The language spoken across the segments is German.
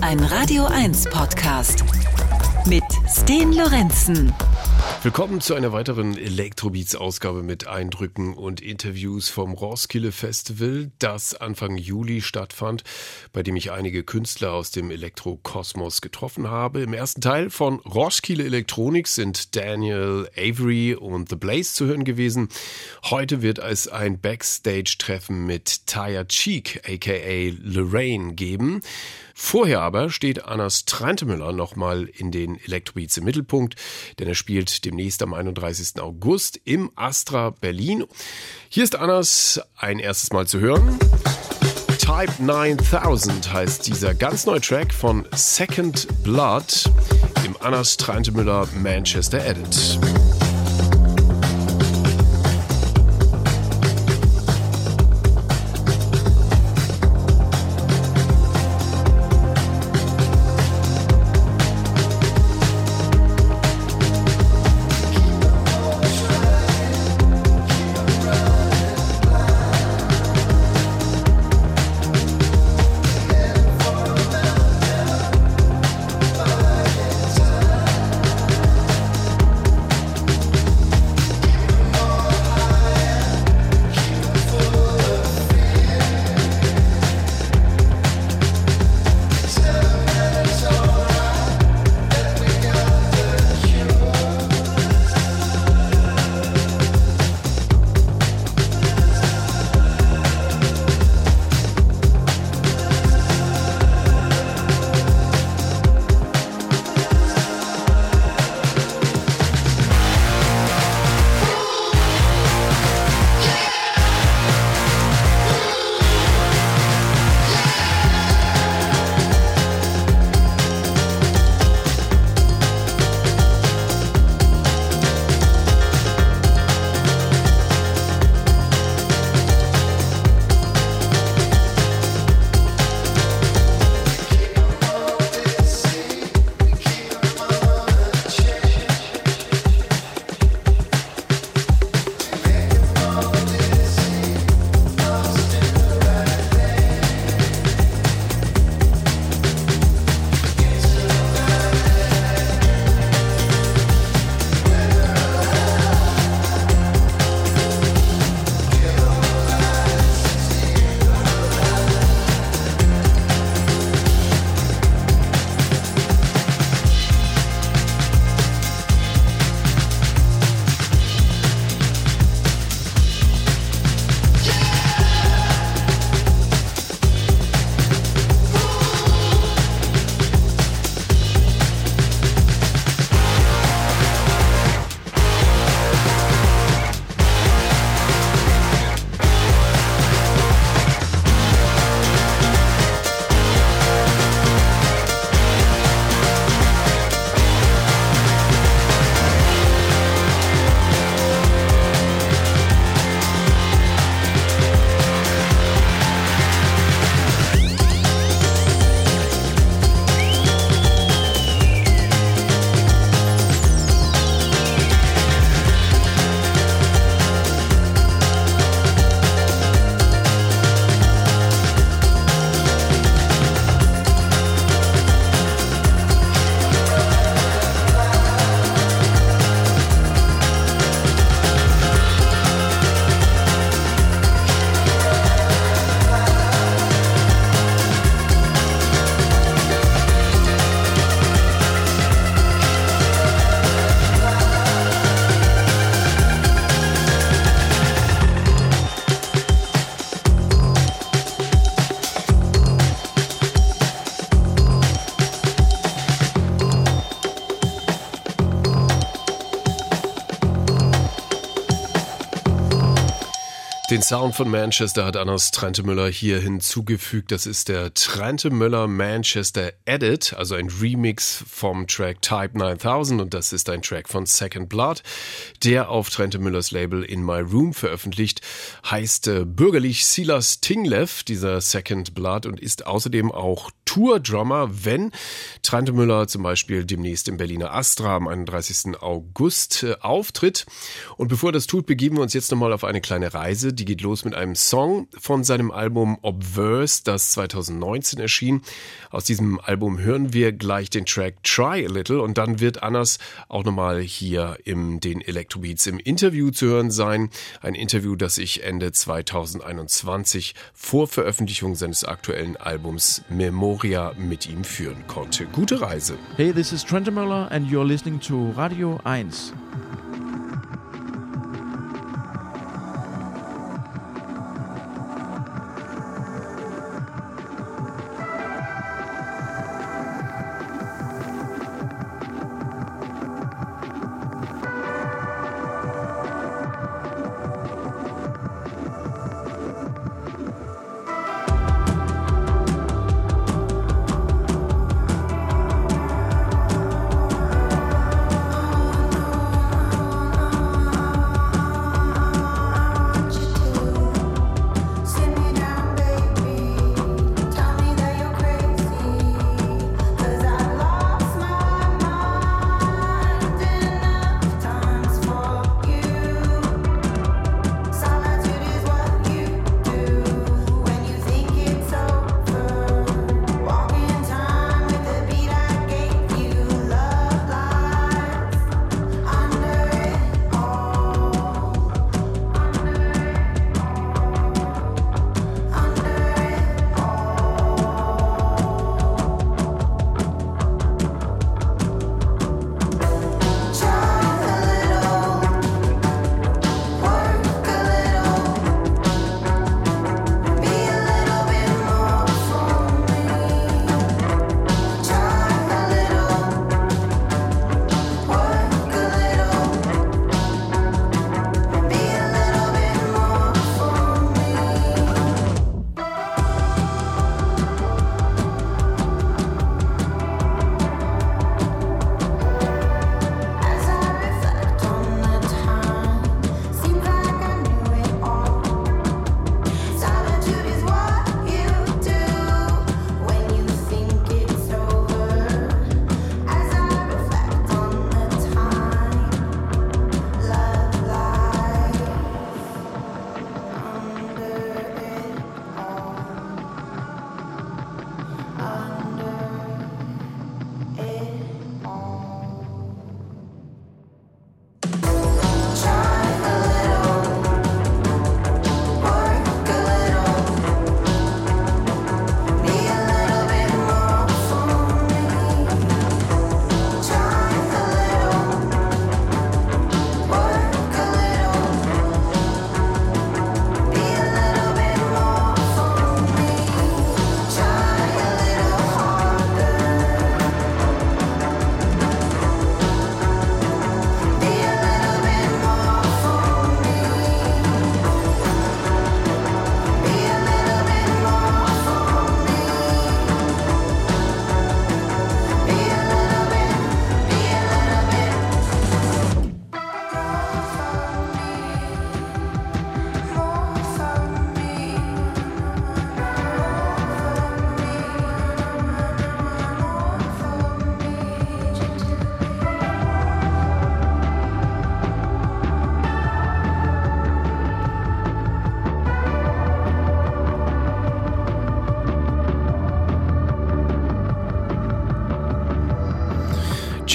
Ein Radio 1 Podcast mit Sten Lorenzen. Willkommen zu einer weiteren Elektrobeats-Ausgabe mit Eindrücken und Interviews vom Roskilde Festival, das Anfang Juli stattfand, bei dem ich einige Künstler aus dem Elektrokosmos getroffen habe. Im ersten Teil von Roskilde Electronics sind Daniel Avery und The Blaze zu hören gewesen. Heute wird es ein Backstage-Treffen mit Taya Cheek, aka Lorraine, geben. Vorher aber steht Annas Trantemüller nochmal in den Electrobeats im Mittelpunkt, denn er spielt demnächst am 31. August im Astra Berlin. Hier ist Annas ein erstes Mal zu hören. Type 9000 heißt dieser ganz neue Track von Second Blood im Annas Trantemüller Manchester Edit. Den Sound von Manchester hat Anders Trentemüller hier hinzugefügt. Das ist der Trentemüller Manchester Edit, also ein Remix vom Track Type 9000 und das ist ein Track von Second Blood, der auf Trentemüllers Label In My Room veröffentlicht, heißt äh, bürgerlich Silas Tinglev, dieser Second Blood und ist außerdem auch Tour-Drummer, wenn Trentemüller zum Beispiel demnächst im Berliner Astra am 31. August äh, auftritt. Und bevor das tut, begeben wir uns jetzt nochmal auf eine kleine Reise Die geht los mit einem Song von seinem Album Obverse, das 2019 erschien. Aus diesem Album hören wir gleich den Track Try a Little und dann wird Annas auch nochmal hier im den Electrobeats im Interview zu hören sein. Ein Interview, das ich Ende 2021 vor Veröffentlichung seines aktuellen Albums Memoria mit ihm führen konnte. Gute Reise. Hey, this is Trent Müller and you're listening to Radio 1.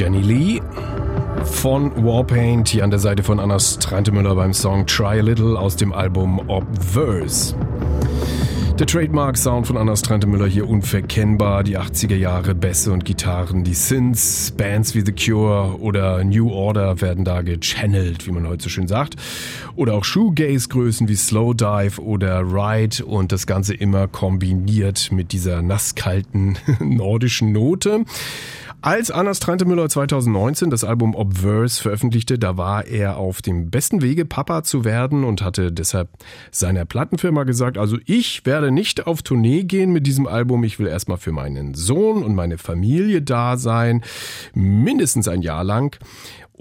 Jenny Lee von Warpaint hier an der Seite von Anna Streintemüller beim Song Try a Little aus dem Album Obverse. Der Trademark-Sound von Anna Strante hier unverkennbar. Die 80er Jahre Bässe und Gitarren, die Synths, Bands wie The Cure oder New Order werden da gechannelt, wie man heute so schön sagt. Oder auch Shoegaze-Größen wie Slowdive oder Ride und das Ganze immer kombiniert mit dieser nasskalten nordischen Note. Als Anna Strantemüller 2019 das Album Obverse veröffentlichte, da war er auf dem besten Wege, Papa zu werden und hatte deshalb seiner Plattenfirma gesagt, also ich werde nicht auf Tournee gehen mit diesem Album, ich will erstmal für meinen Sohn und meine Familie da sein, mindestens ein Jahr lang.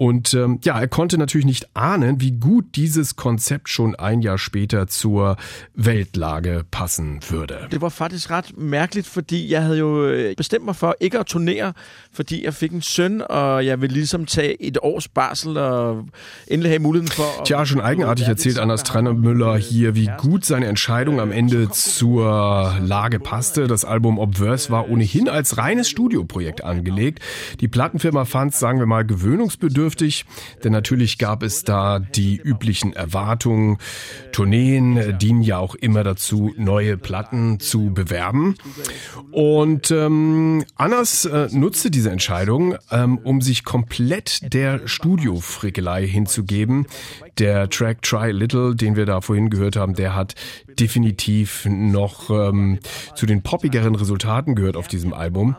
Und ähm, ja, er konnte natürlich nicht ahnen, wie gut dieses Konzept schon ein Jahr später zur Weltlage passen würde. Det var faktisk ret mærkeligt, fordi jeg havde jo øh, bestemt mig for ikke at turnere, fordi jeg fik en søn, og jeg vil ligesom tage et års barsel og endelig have muligheden for... Tja, schon eigenartig erzählt Anders Trenner-Müller hier, wie gut seine Entscheidung am Ende zur Lage passte. Das Album Obverse war ohnehin als reines Studioprojekt angelegt. Die Plattenfirma fand es, sagen wir mal, gewöhnungsbedürftig, denn natürlich gab es da die üblichen Erwartungen. Tourneen dienen ja auch immer dazu, neue Platten zu bewerben. Und ähm, Annas äh, nutzte diese Entscheidung, ähm, um sich komplett der Studiofrickelei hinzugeben. Der Track Try Little, den wir da vorhin gehört haben, der hat definitiv noch ähm, zu den poppigeren Resultaten gehört auf diesem Album.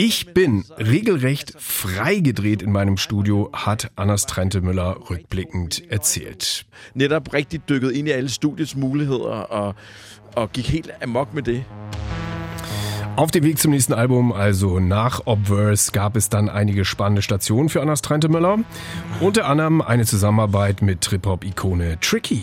Ich bin regelrecht freigedreht in meinem Studio, hat Anders Trente Müller rückblickend erzählt. Netop rigtig dykket ind i alle studiets muligheder og, og gik helt amok med det. Auf dem Weg zum nächsten Album, also nach Obverse, gab es dann einige spannende Stationen für Anders Trente Müller. Unter anderem eine Zusammenarbeit mit Trip-Hop-Ikone Tricky.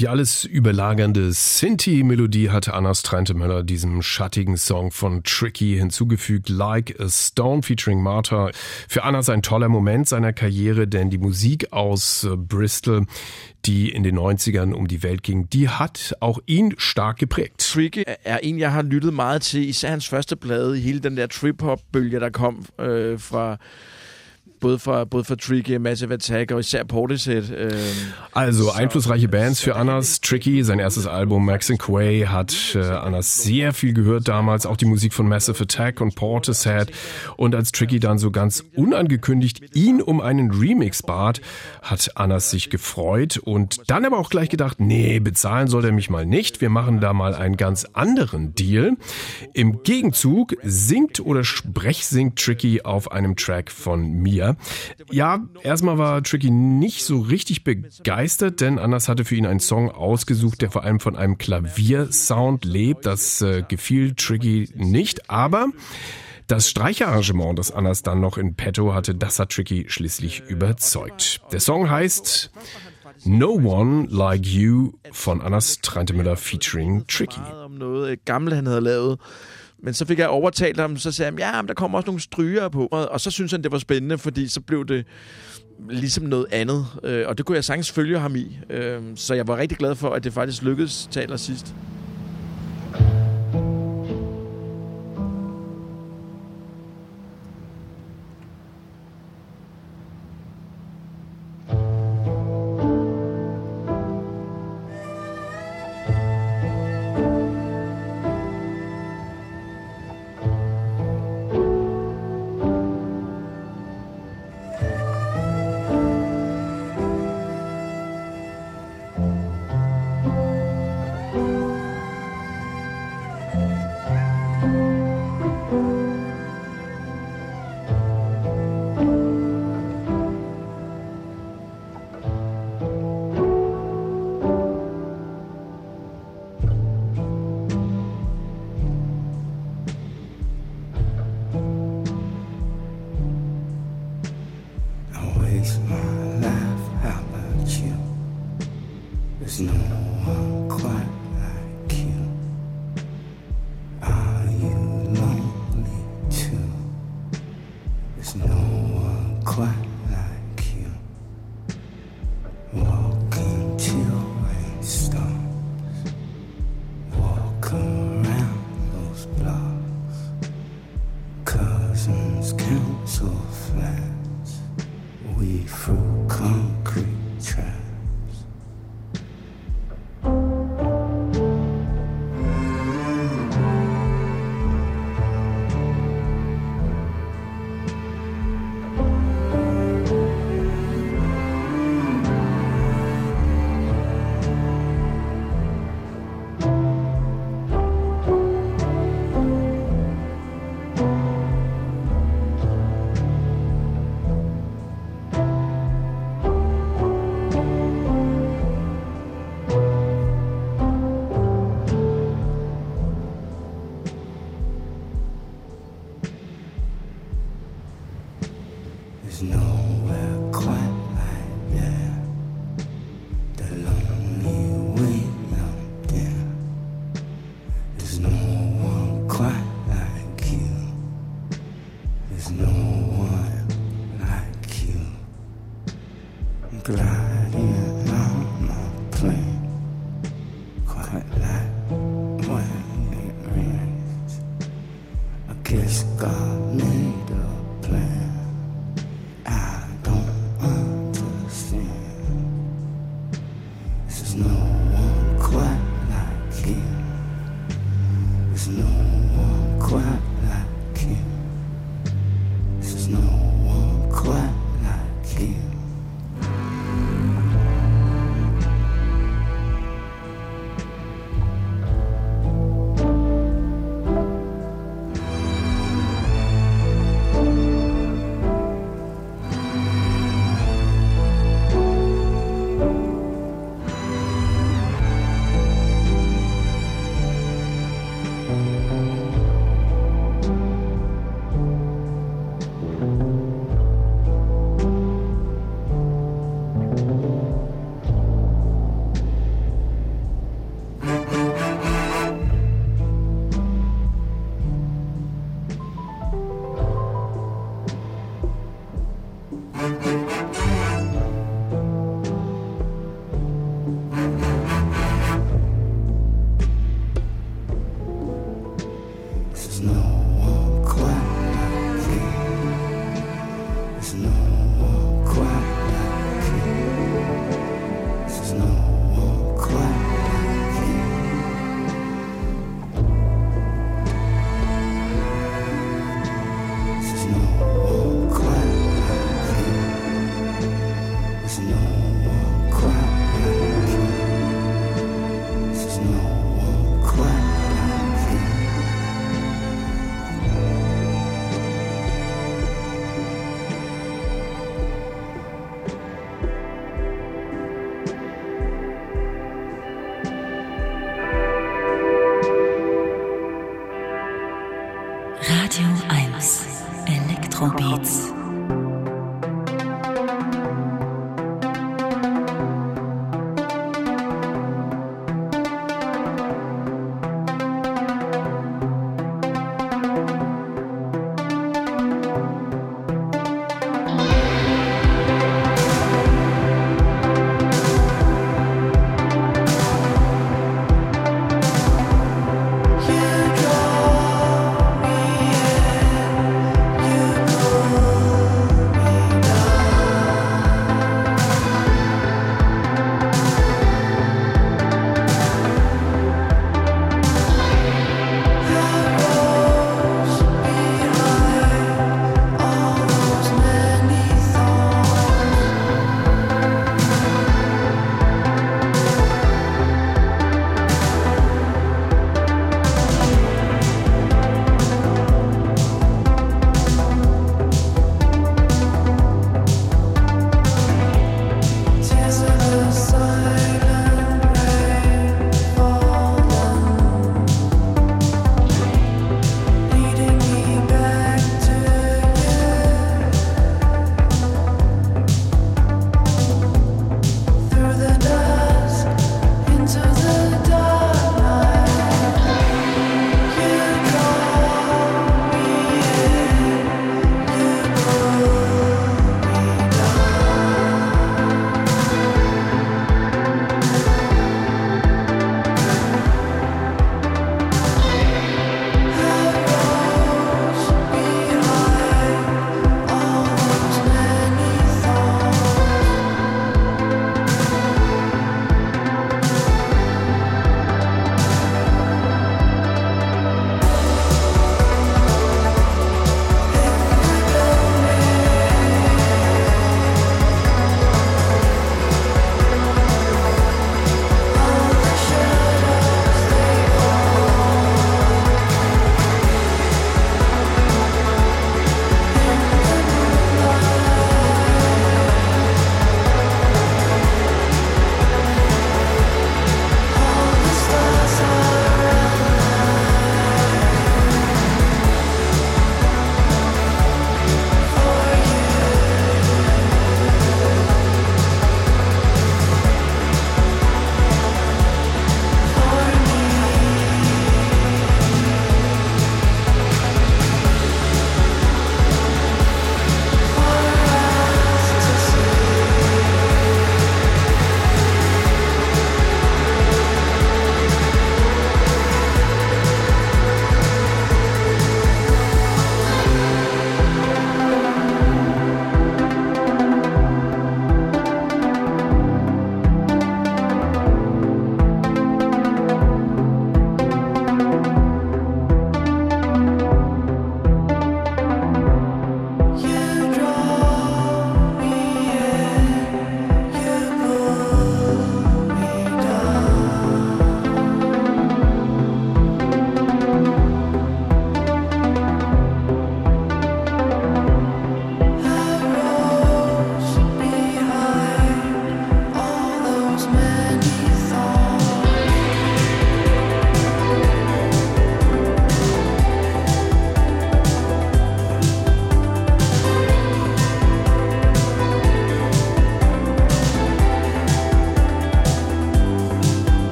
Die alles überlagernde Sinti-Melodie hatte Annas Trente-Möller diesem schattigen Song von Tricky hinzugefügt, Like a Stone featuring Martha. Für Annas ein toller Moment seiner Karriere, denn die Musik aus äh, Bristol, die in den 90ern um die Welt ging, die hat auch ihn stark geprägt. Tricky er en, jeg har lyttet meget til, især hans første plade, hele den der trip-hop-bølge, der kom øh, fra både fra, både fra Tricky, Massive Attack og især Portishead. Øh, Also einflussreiche Bands für Annas. Tricky, sein erstes Album Max and Quay hat äh, Annas sehr viel gehört damals, auch die Musik von Massive Attack und Portishead. Und als Tricky dann so ganz unangekündigt ihn um einen Remix bat, hat Annas sich gefreut und dann aber auch gleich gedacht, nee, bezahlen soll er mich mal nicht. Wir machen da mal einen ganz anderen Deal. Im Gegenzug singt oder sprechsingt Tricky auf einem Track von mir. Ja, erstmal war Tricky nicht so richtig begeistert, denn Anders hatte für ihn einen Song ausgesucht, der vor allem von einem Klaviersound lebt. Das äh, gefiel Tricky nicht, aber das Streicherarrangement, das Anders dann noch in petto hatte, das hat Tricky schließlich überzeugt. Der Song heißt No One Like You von Anders Trentemøller featuring Tricky. Men så fik jeg overtalt ham, så sagde han, ja, men der kommer også nogle stryger på. Og, så synes han, det var spændende, fordi så blev det ligesom noget andet. Øh, og det kunne jeg sagtens følge ham i. Øh, så jeg var rigtig glad for, at det faktisk lykkedes til allersidst.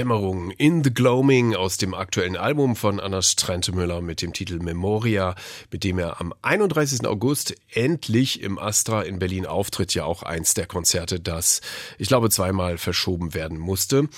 Dämmerung, In the Gloaming aus dem aktuellen Album von Anders Trentemüller mit dem Titel Memoria, mit dem er am 31. August endlich im Astra in Berlin auftritt. Ja auch eins der Konzerte, das ich glaube zweimal verschoben werden musste.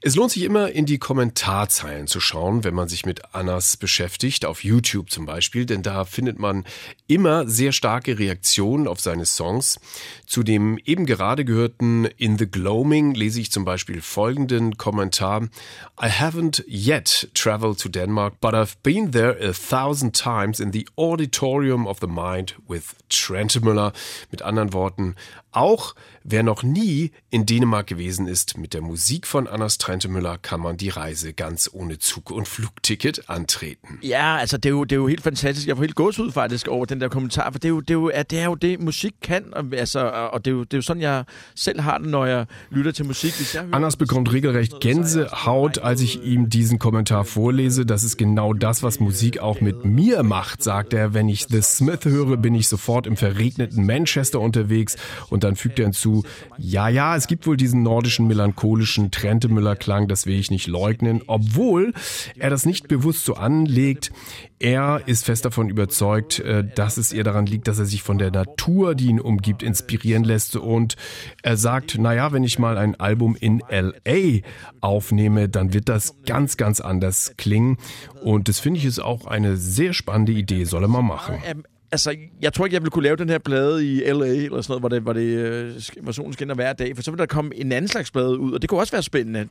Es lohnt sich immer in die Kommentarzeilen zu schauen, wenn man sich mit Annas beschäftigt, auf YouTube zum Beispiel, denn da findet man immer sehr starke Reaktionen auf seine Songs. Zu dem eben gerade gehörten In the Gloaming lese ich zum Beispiel folgenden Kommentar. I haven't yet traveled to Denmark, but I've been there a thousand times in the auditorium of the mind with Trent Müller. Mit anderen Worten, auch wer noch nie in Dänemark gewesen ist, mit der Musik von Anders Trentemøller kann man die Reise ganz ohne Zug- und Flugticket antreten. Ja, altså det er, jo, det er jo helt fantastisk. Jeg får helt gåsehud faktisk over den der kommentar, for det er jo det, er jo, det, er jo det musik kan, altså, og det er, jo, det er jo sådan, jeg selv har det, når jeg lytter til musik. Anders bekommt regelrecht Gänsehaut, als ich ihm diesen Kommentar vorlese. Das ist genau das, was Musik auch mit mir macht, sagt er. Wenn ich The Smith höre, bin ich sofort im verregneten Manchester unterwegs und dann fügt er hinzu, ja, ja, es gibt wohl diesen nordischen melancholischen Trentemüller-Klang, das will ich nicht leugnen, obwohl er das nicht bewusst so anlegt. Er ist fest davon überzeugt, äh, dass es ihr daran liegt, dass er sich von der Natur, die ihn umgibt, inspirieren lässt und er sagt, naja, wenn ich mal ein Album in LA aufnehme, dann wird das ganz, ganz anders klingen und das finde ich ist auch eine sehr spannende Idee, soll er mal machen. Altså, jeg tror ikke, jeg ville kunne lave den her plade i L.A., eller sådan noget, hvor, det, hvor, det, øh, hvor solen skinner hver dag, for så ville der komme en anden slags plade ud, og det kunne også være spændende.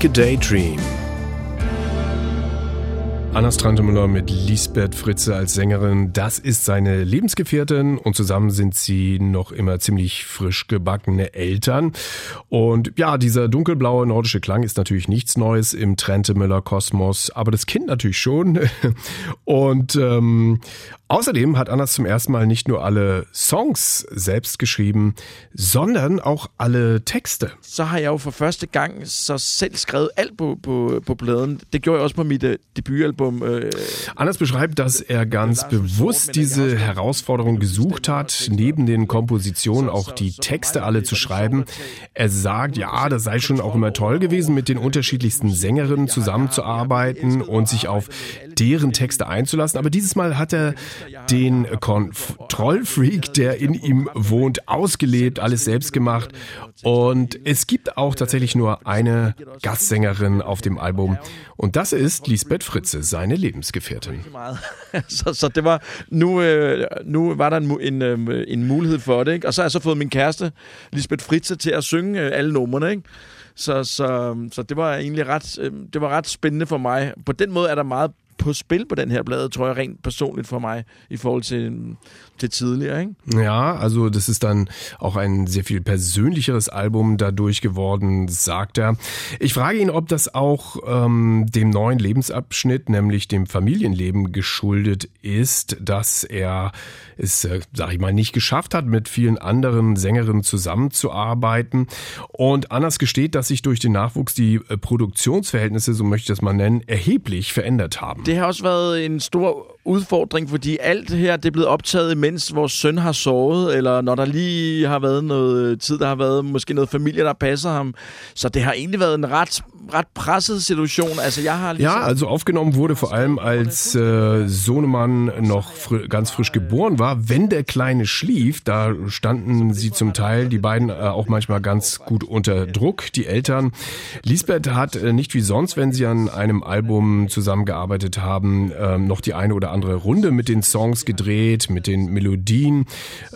Like a Daydream. Anna Strantemüller mit Lisbeth Fritze als Sängerin. Das ist seine Lebensgefährtin und zusammen sind sie noch immer ziemlich frisch gebackene Eltern. Und ja, dieser dunkelblaue nordische Klang ist natürlich nichts Neues im Trentemüller Kosmos, aber das Kind natürlich schon. Und ähm, Außerdem hat Annas zum ersten Mal nicht nur alle Songs selbst geschrieben, sondern auch alle Texte. Så har jeg jo for første gang så selv skrevet alt på, på, på pladen. Det gjorde jeg også på mit uh, Debütalbum. Uh, Anders beschreibt, dass er ganz bewusst diese Herausforderung gesucht hat, neben den Kompositionen auch die Texte alle zu schreiben. Er sagt, ja, das sei schon auch immer toll gewesen, mit den unterschiedlichsten Sängerinnen zusammenzuarbeiten und sich auf deren Texte einzulassen. Aber dieses Mal hat er den Kontrollfreak, der in ihm wohnt, ausgelebt, alles selbst gemacht. Und es gibt auch tatsächlich nur eine Gastsängerin auf dem Album. Und das ist Lisbeth Fritze, seine Lebensgefährtin. så, det var, nu, øh, nu var der en, øh, en mulighed for det, ikke? og så har jeg så fået min kæreste, Lisbeth Fritze, til at synge øh, alle numrene, ikke? Så, så, så det var egentlig ret, det var ret spændende for mig. På den måde er der meget på spil på den her blade, tror jeg rent personligt for mig, i forhold til, til tidligere. Ikke? Ja, also das ist dann auch ein sehr viel persönlicheres Album dadurch geworden, sagt er. Ich frage ihn, ob das auch ähm, dem neuen Lebensabschnitt, nämlich dem Familienleben geschuldet ist, dass er es, äh, sag ich mal, nicht geschafft hat, mit vielen anderen Sängerinnen zusammenzuarbeiten. Und Annas gesteht, dass sich durch den Nachwuchs die äh, Produktionsverhältnisse, so möchte ich das mal nennen, erheblich verändert haben. Det har også været en stor udfordring, fordi alt her det er blevet optaget, mens vores søn har sovet, eller når der lige har været noget tid, der har været måske noget familie, der passer ham. Så det har egentlig været en ret, ret presset Situation. Also, har ja, also aufgenommen wurde vor allem, als äh, Sohnemann noch fr ganz frisch geboren war. Wenn der Kleine schlief, da standen sie zum Teil, die beiden äh, auch manchmal ganz gut unter Druck, die Eltern. Lisbeth hat äh, nicht wie sonst, wenn sie an einem Album zusammengearbeitet haben, ähm, noch die eine oder andere Runde mit den Songs gedreht, mit den Melodien,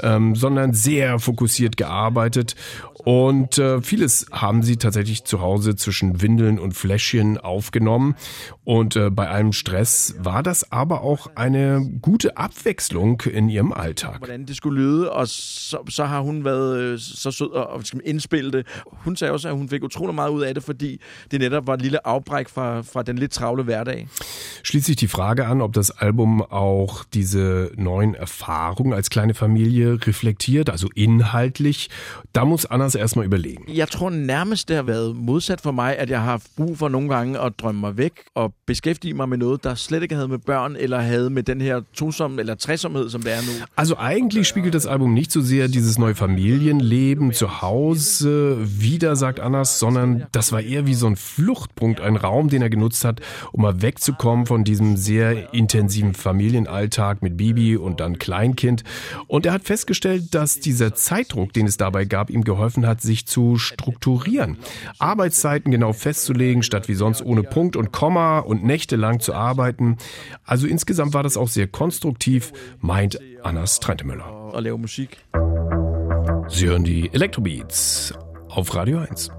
ähm, sondern sehr fokussiert gearbeitet. Und äh, vieles haben sie tatsächlich zu Hause zwischen Windeln und Fläschchen aufgenommen. Und äh, bei allem Stress war das aber auch eine gute Abwechslung in ihrem Alltag. Hvordan det skulle lyde, og så, så har hun været så sød og indspille det. Hun sagde også, at hun fik utrolig meget ud af det, fordi det netop var et lille afbræk fra, fra den lidt travle hverdag. Schließt sich die Frage an, ob das Album auch diese neuen Erfahrungen als kleine Familie reflektiert, also inhaltlich. Da muss Anna altså erstmal überlegen. Jeg tror nærmest, det har været modsat for mig, at jeg har haft brug for nogle gange at drømme mig væk og beskæftige mig med noget, der slet ikke havde med børn eller havde med den her tosom eller tresomhed, som det er nu. Also eigentlich spiegelt das Album nicht so sehr dieses neue Familienleben zu Hause wieder, sagt Annas, sondern das war eher wie so ein Fluchtpunkt, ein Raum, den er genutzt hat, um mal wegzukommen von diesem sehr intensiven Familienalltag mit Bibi und dann Kleinkind. Und er hat festgestellt, dass dieser Zeitdruck, den es dabei gab, ihm geholfen hat, sich zu strukturieren. Arbeitszeiten genau festzulegen, statt wie sonst ohne Punkt und Komma und nächtelang zu arbeiten. Also insgesamt war das auch sehr konstruktiv, meint Anna Streitemüller. Sie hören die Elektrobeats auf Radio 1.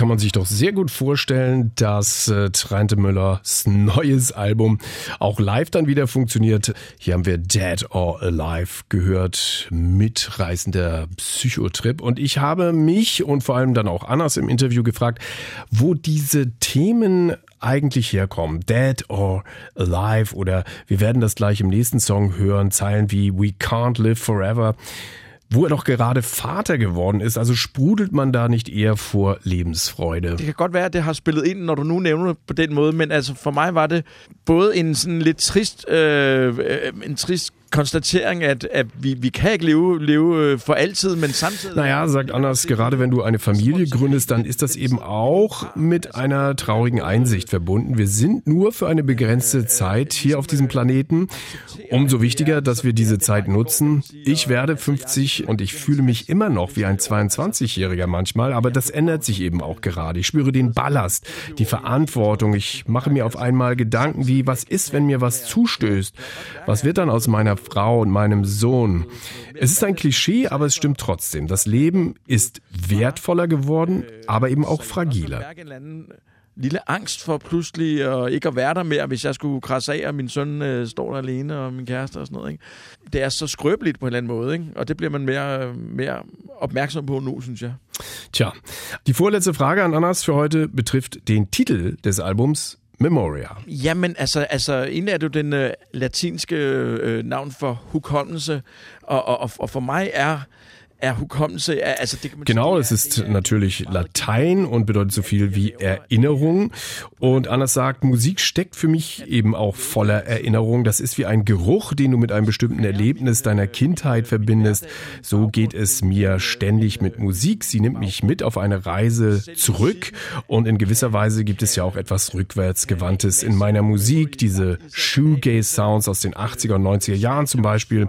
kann man sich doch sehr gut vorstellen, dass äh, Trente Müllers neues Album auch live dann wieder funktioniert. Hier haben wir Dead or Alive gehört, mitreißender Psychotrip. Und ich habe mich und vor allem dann auch Annas im Interview gefragt, wo diese Themen eigentlich herkommen. Dead or Alive oder wir werden das gleich im nächsten Song hören, Zeilen wie We Can't Live Forever wo er doch gerade Vater geworden ist. Altså sprudelt man da nicht eher vor Lebensfreude? Det kan godt være, at det har spillet ind, når du nu nævner det på den måde, men altså for mig var det både en sådan lidt trist, øh, en trist Konstatierung, at, at vi, vi kan ikke leve, for altid, men samtidig... Naja, sagt Anders, gerade wenn du eine Familie gründest, dann ist das eben auch mit einer traurigen Einsicht verbunden. Wir sind nur für eine begrenzte Zeit hier auf diesem Planeten. Umso wichtiger, dass wir diese Zeit nutzen. Ich werde 50 und ich fühle mich immer noch wie ein 22-Jähriger manchmal, aber das ändert sich eben auch gerade. Ich spüre den Ballast, die Verantwortung. Ich mache mir auf einmal Gedanken wie, was ist, wenn mir was zustößt? Was wird dann aus meiner Frau und meinem Sohn. Es ist ein Klischee, aber es stimmt trotzdem. Das Leben ist wertvoller geworden, aber eben auch fragiler. lille Angst for pludselig ikke at være der mere, hvis jeg skulle krasse af, og min søn øh, står der alene, og min kæreste og sådan noget. Ikke? Det er så skrøbeligt på en eller anden måde, ikke? og det bliver man mere, mere opmærksom på nu, synes jeg. Tja, die vorletzte Frage an Annas für heute betrifft den Titel des Albums Memoria. Jamen, altså, altså egentlig er det jo den øh, latinske øh, øh navn for hukommelse, og, og, og for mig er er Hukommelse, also Genau, es ist natürlich Latein und bedeutet so viel wie Erinnerung. Und Anders sagt, Musik steckt für mich eben auch voller Erinnerung. Das ist wie ein Geruch, den du mit einem bestimmten Erlebnis deiner Kindheit verbindest. So geht es mir ständig mit Musik. Sie nimmt mich mit auf eine Reise zurück. Und in gewisser Weise gibt es ja auch etwas rückwärtsgewandtes in meiner Musik. Diese Shoegaze-Sounds aus den 80er und 90er Jahren zum Beispiel.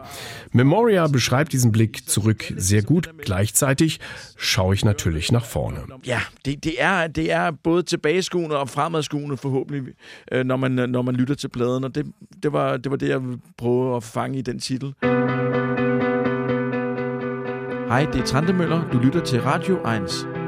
Memoria beschreibt diesen Blick zurück sehr sehr gut. Gleichzeitig schaue ich natürlich nach vorne. Ja, det, det, er, det er både tilbageskuende og fremadskuende forhåbentlig, øh, når man, når man lytter til pladen, og det, det, var, det var det, jeg prøvede at fange i den titel. Hej, det er Trantemøller. Du lytter til Radio 1.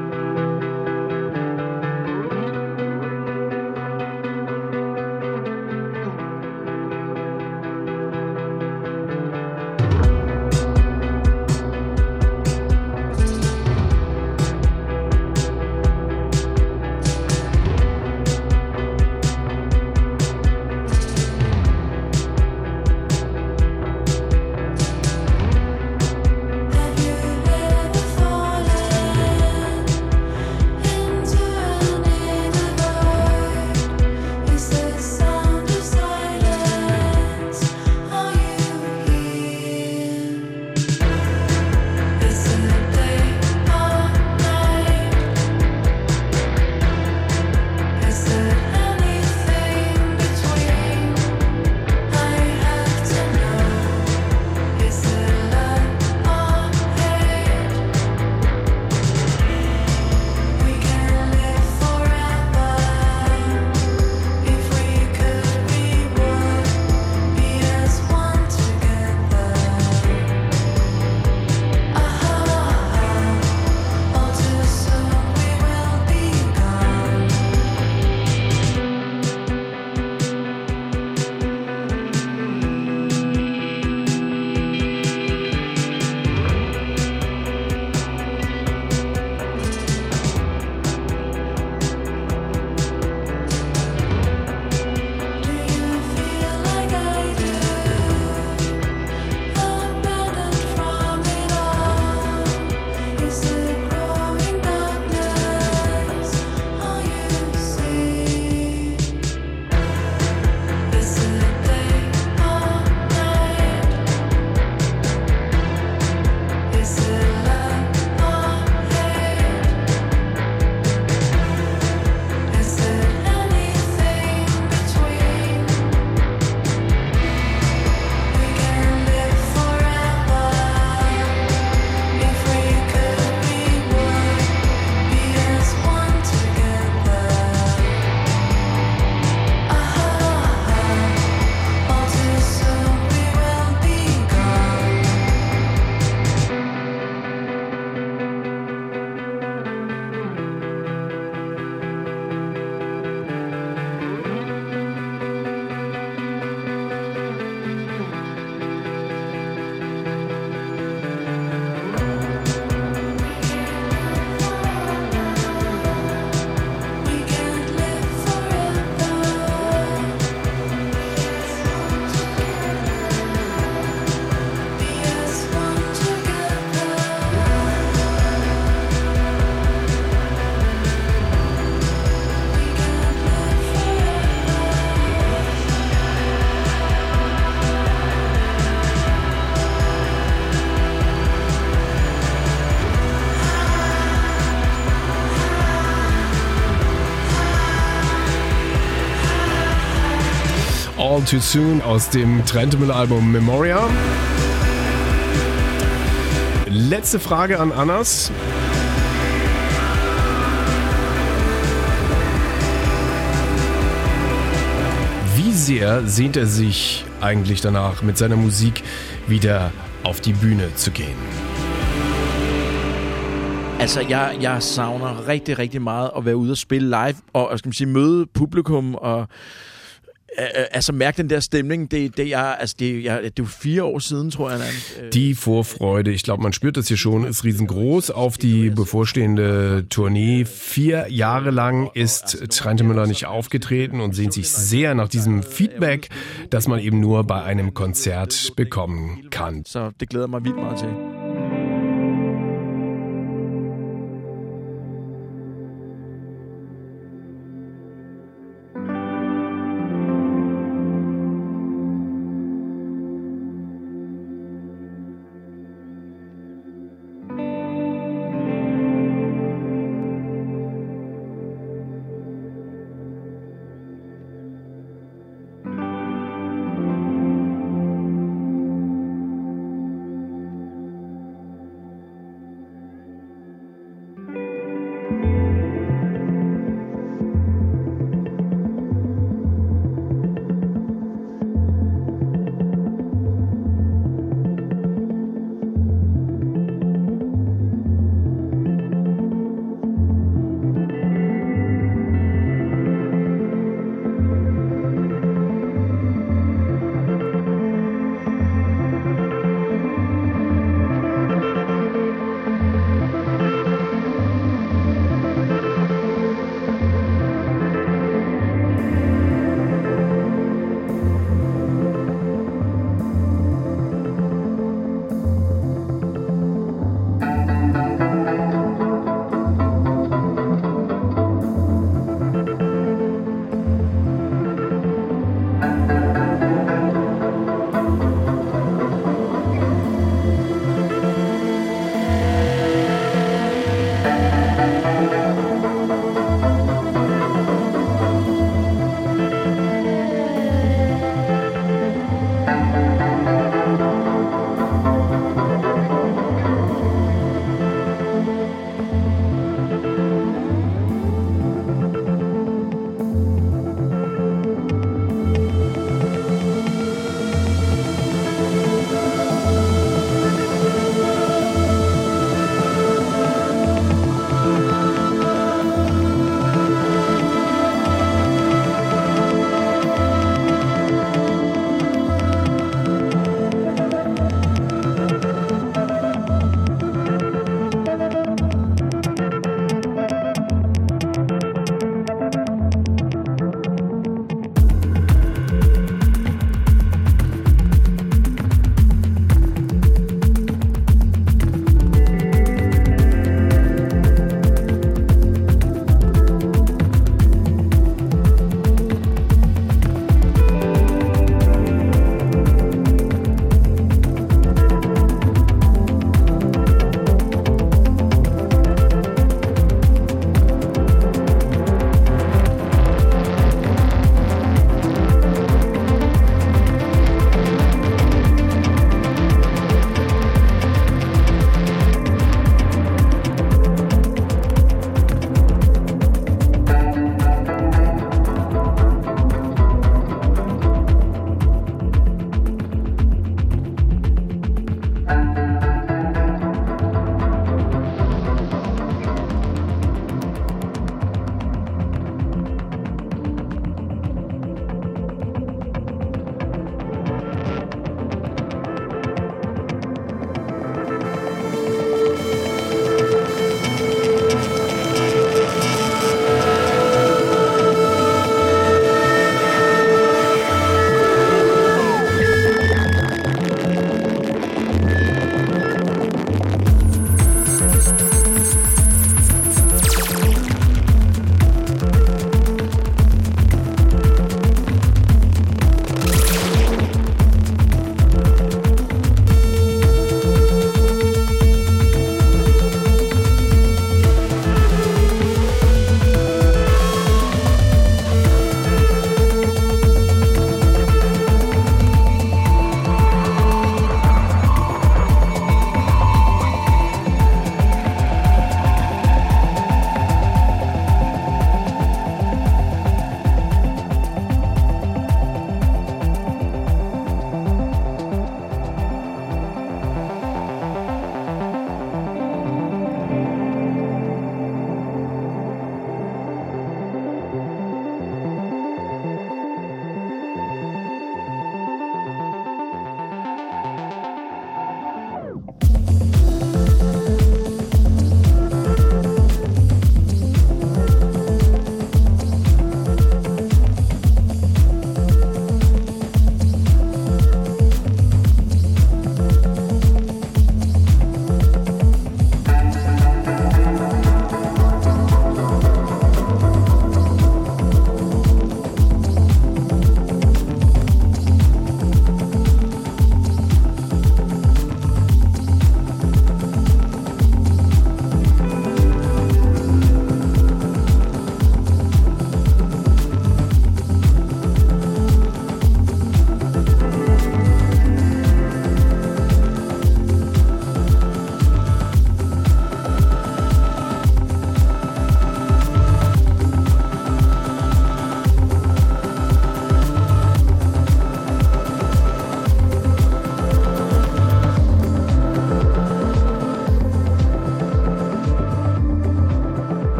All Too Soon aus dem Trentemüller-Album Memoria. Letzte Frage an Annas. Wie sehr sehnt er sich eigentlich danach, mit seiner Musik wieder auf die Bühne zu gehen? Altså, jeg, jeg savner rigtig, rigtig meget at være ude og spille live, og skal man sige, møde publikum, og altså mærke den der stemning. Det, det, jeg, altså, det, jeg, det er fire år siden, tror jeg. Øh, Die Vorfreude, ich glaube, man spürt das hier schon, ist riesengroß auf die bevorstehende Tournee. Vier Jahre lang ist Trentemüller nicht aufgetreten und sehnt sich sehr nach diesem Feedback, das man eben nur bei einem Konzert bekommen kann. Så det glæder mig vildt meget til.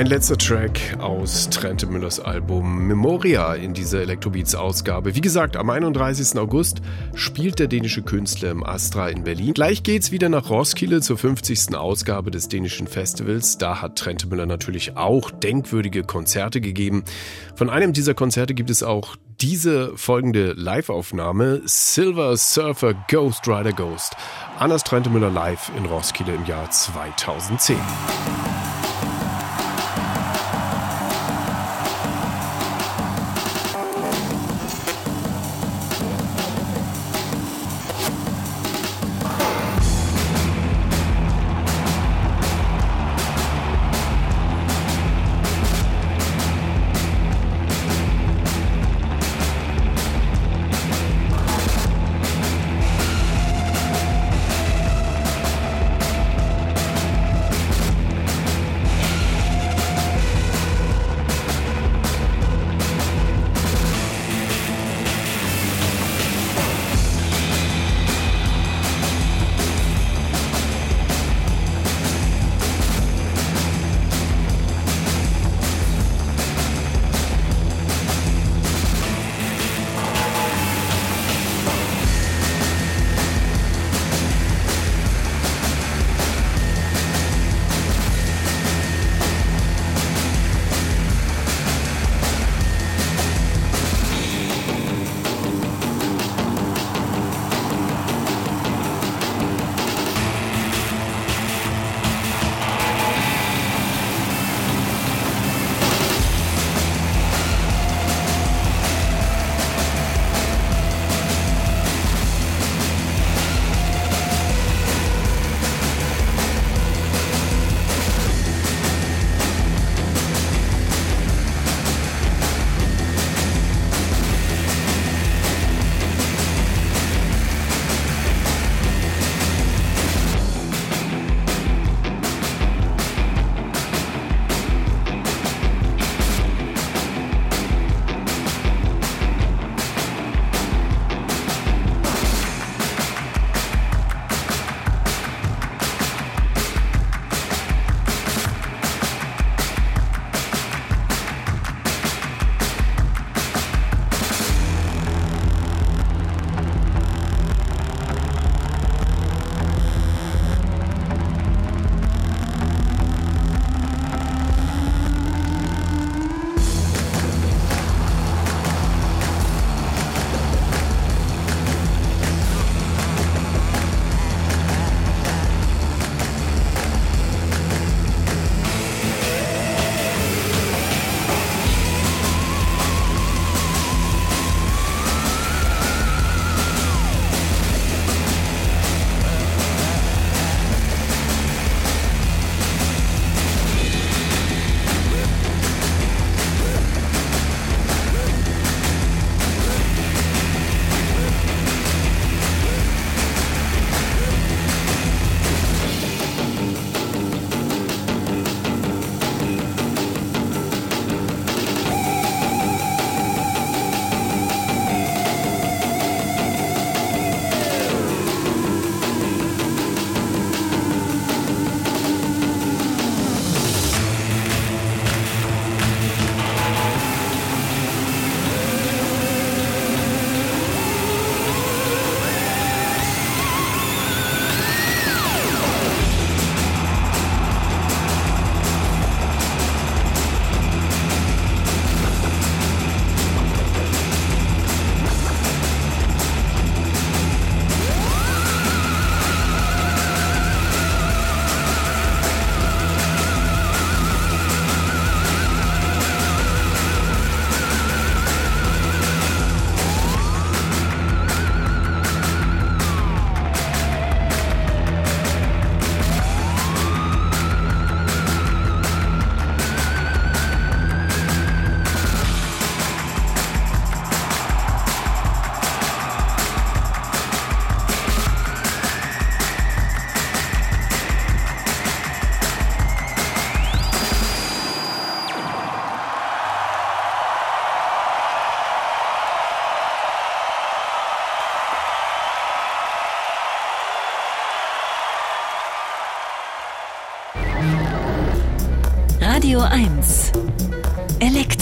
Ein letzter Track aus Trente Müllers Album Memoria in dieser Electrobeats-Ausgabe. Wie gesagt, am 31. August spielt der dänische Künstler im Astra in Berlin. Gleich geht's wieder nach Roskilde zur 50. Ausgabe des dänischen Festivals. Da hat Trente Müller natürlich auch denkwürdige Konzerte gegeben. Von einem dieser Konzerte gibt es auch diese folgende Live-Aufnahme Silver Surfer Ghost Rider Ghost. Anders Trente Müller live in Roskilde im Jahr 2010.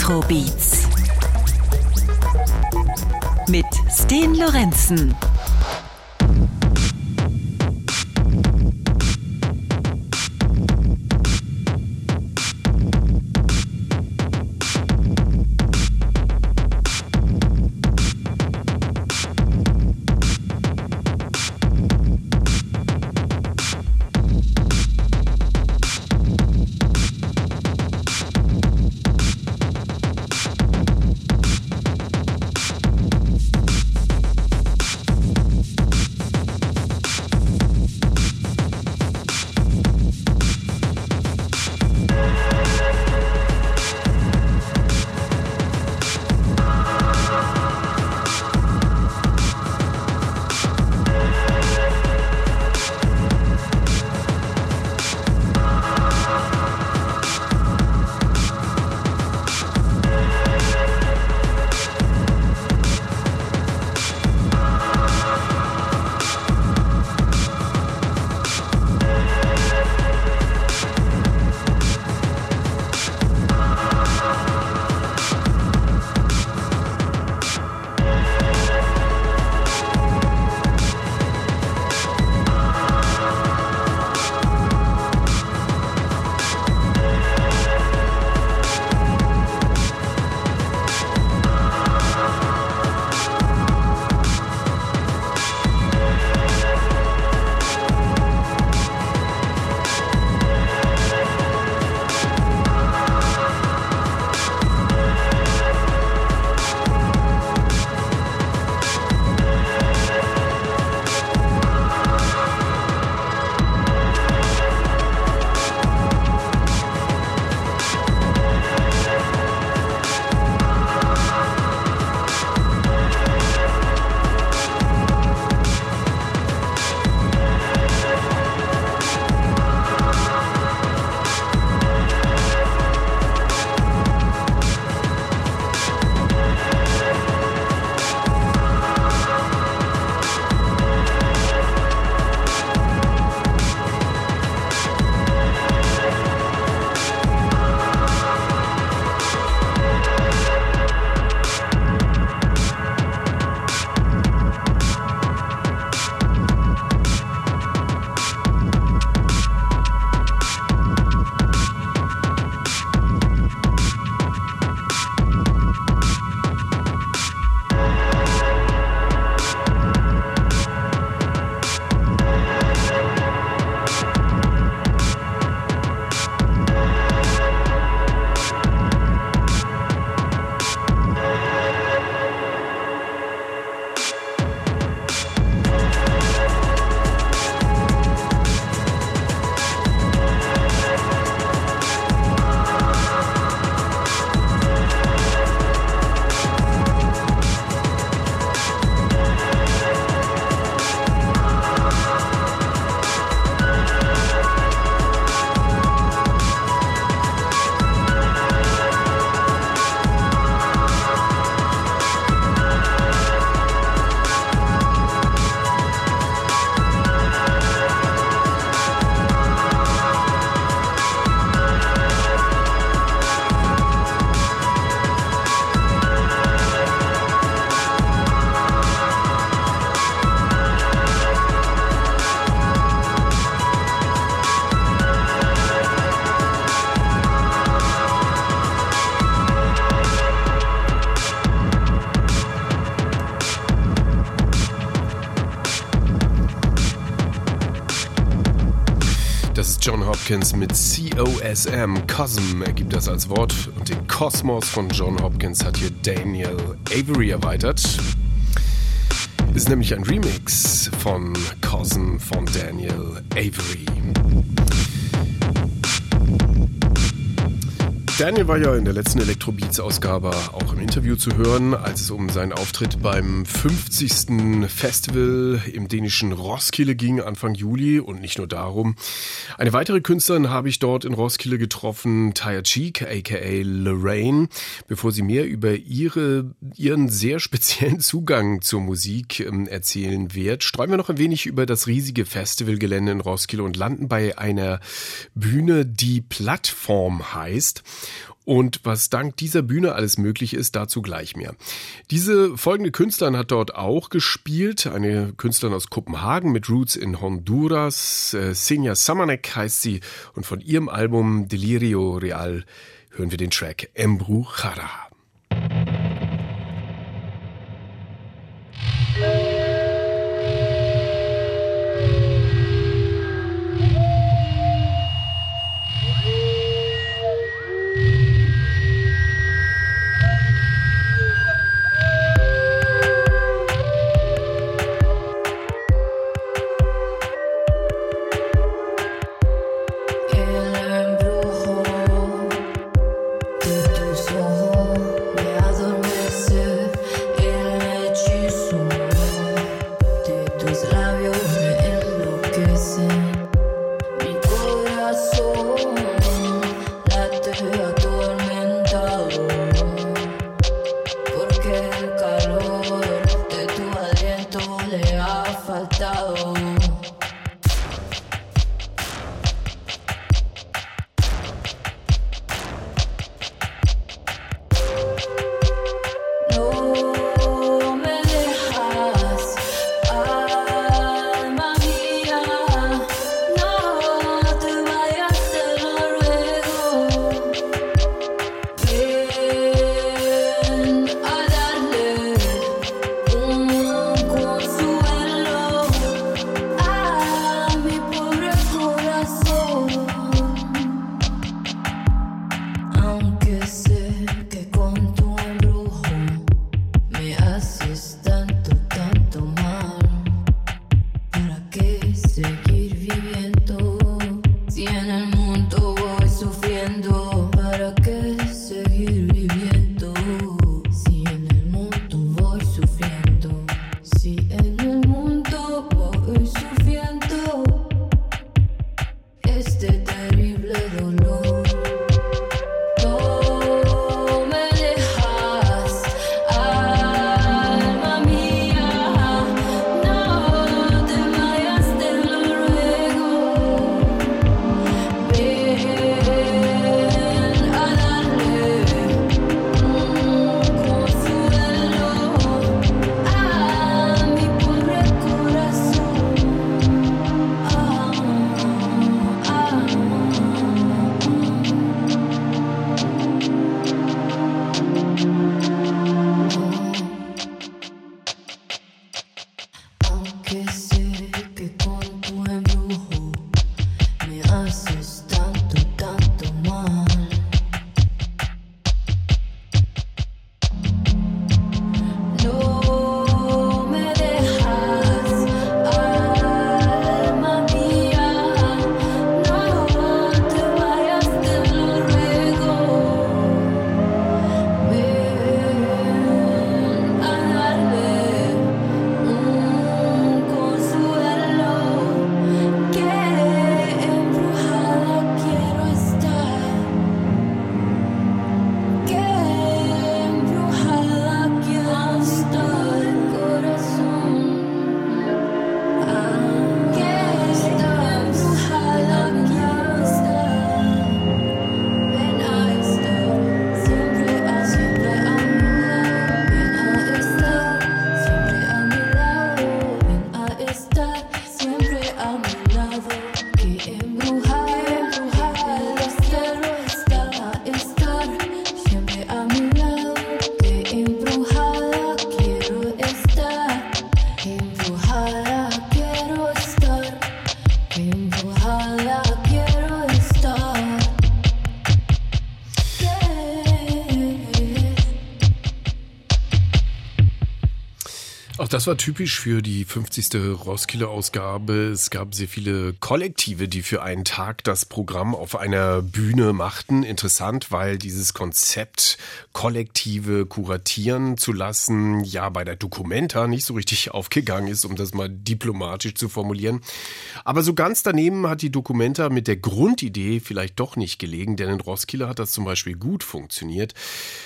Elektrobeats mit Sten Lorenzen. Hopkins mit COSM. Cosm ergibt das als Wort und den Kosmos von John Hopkins hat hier Daniel Avery erweitert. Ist nämlich ein Remix von Cosm von Daniel Avery. Daniel war ja in der letzten Electrobeats-Ausgabe auch im Interview zu hören, als es um seinen Auftritt beim 50. Festival im dänischen Roskilde ging, Anfang Juli. Und nicht nur darum. Eine weitere Künstlerin habe ich dort in Roskilde getroffen, Taya Cheek, aka Lorraine. Bevor sie mehr über ihre, ihren sehr speziellen Zugang zur Musik ähm, erzählen wird, streuen wir noch ein wenig über das riesige Festivalgelände in Roskilde und landen bei einer Bühne, die Plattform heißt. Und was dank dieser Bühne alles möglich ist, dazu gleich mehr. Diese folgende Künstlerin hat dort auch gespielt. Eine Künstlerin aus Kopenhagen mit Roots in Honduras. Äh, Senja Samanek heißt sie. Und von ihrem Album Delirio Real hören wir den Track Embrujara. Das war typisch für die 50. Roskilde-Ausgabe. Es gab sehr viele Kollektive, die für einen Tag das Programm auf einer Bühne machten. Interessant, weil dieses Konzept, Kollektive kuratieren zu lassen, ja bei der Documenta nicht so richtig aufgegangen ist, um das mal diplomatisch zu formulieren. Aber so ganz daneben hat die Documenta mit der Grundidee vielleicht doch nicht gelegen, denn in Roskilde hat das zum Beispiel gut funktioniert.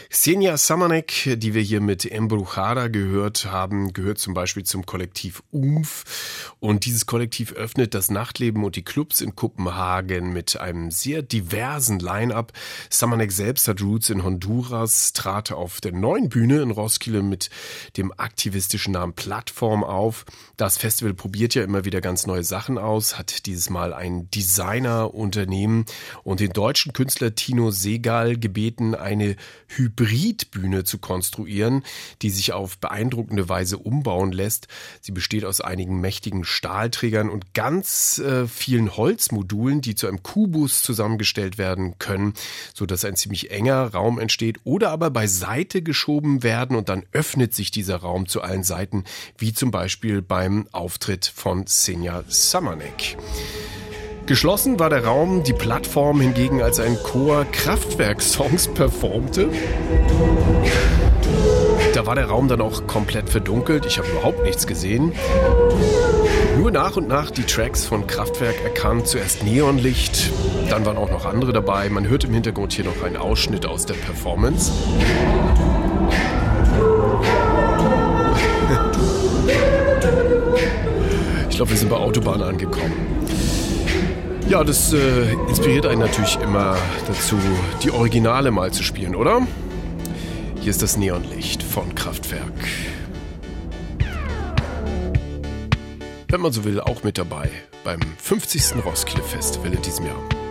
Senja Samanek, die wir hier mit Embruchara gehört haben, gehört zum Beispiel zum Kollektiv UMF. Und dieses Kollektiv öffnet das Nachtleben und die Clubs in Kopenhagen mit einem sehr diversen Line-up. Samanek selbst hat Roots in Honduras, trat auf der neuen Bühne in Roskilde mit dem aktivistischen Namen Plattform auf. Das Festival probiert ja immer wieder ganz neue Sachen aus, hat dieses Mal ein Designerunternehmen und den deutschen Künstler Tino Segal gebeten, eine Hybridbühne zu konstruieren, die sich auf beeindruckende Weise umbauen lässt. Sie besteht aus einigen mächtigen Stahlträgern und ganz äh, vielen Holzmodulen, die zu einem Kubus zusammengestellt werden können, so dass ein ziemlich enger Raum entsteht oder aber beiseite geschoben werden und dann öffnet sich dieser Raum zu allen Seiten, wie zum Beispiel beim Auftritt von Senja Samanek. Geschlossen war der Raum, die Plattform hingegen als ein Chor Kraftwerk-Songs performte. Da war der Raum dann auch komplett verdunkelt. Ich habe überhaupt nichts gesehen. Nur nach und nach die Tracks von Kraftwerk erkannt. Zuerst Neonlicht, dann waren auch noch andere dabei. Man hört im Hintergrund hier noch einen Ausschnitt aus der Performance. Ich glaube, wir sind bei Autobahn angekommen. Ja, das äh, inspiriert einen natürlich immer dazu, die Originale mal zu spielen, oder? Hier ist das Neonlicht von Kraftwerk. Wenn man so will, auch mit dabei beim 50. Roskilde Festival in diesem Jahr.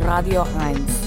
Radio 1.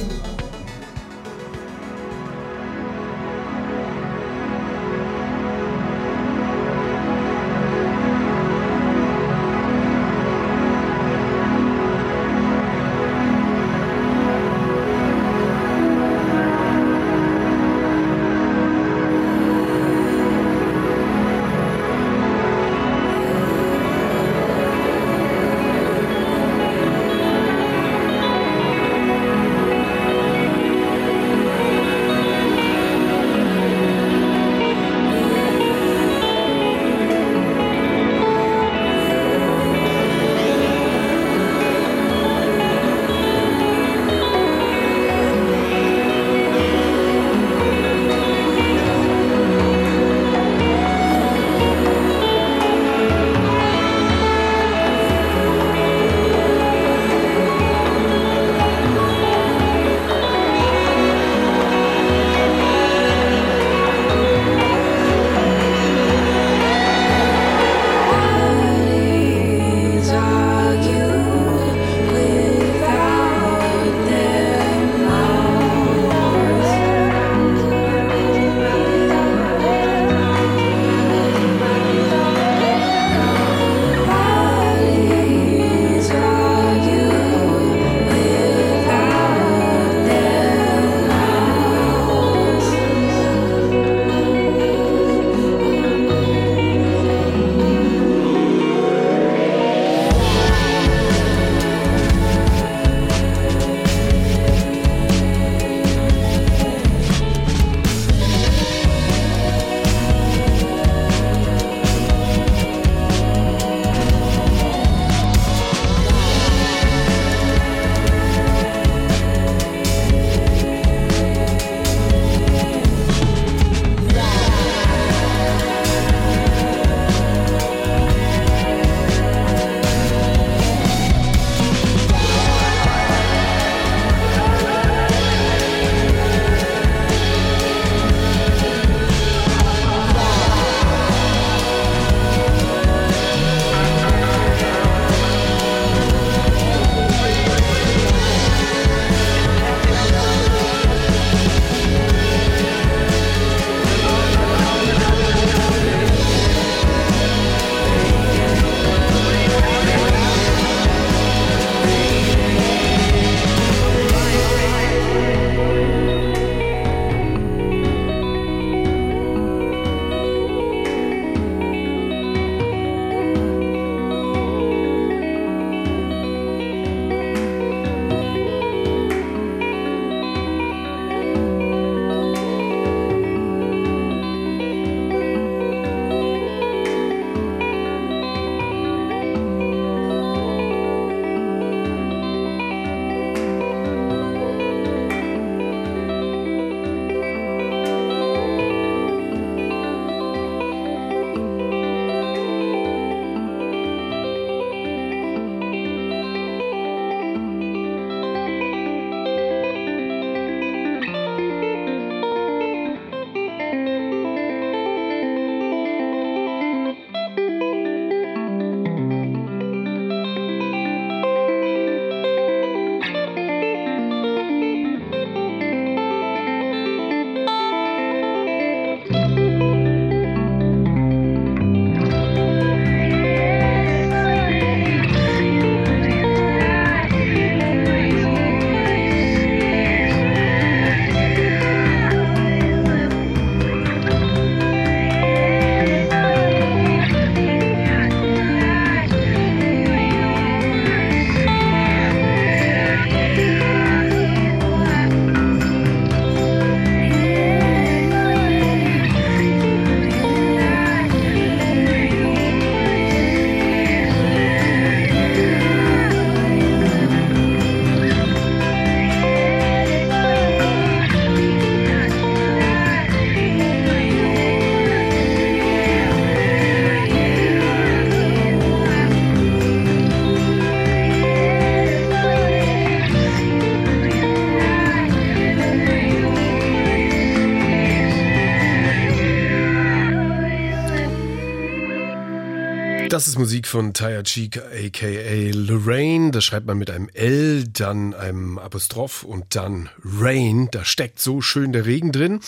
Musik von Taya Cheek, aka Lorraine. Das schreibt man mit einem L, dann einem Apostroph und dann Rain. Da steckt so schön der Regen drin.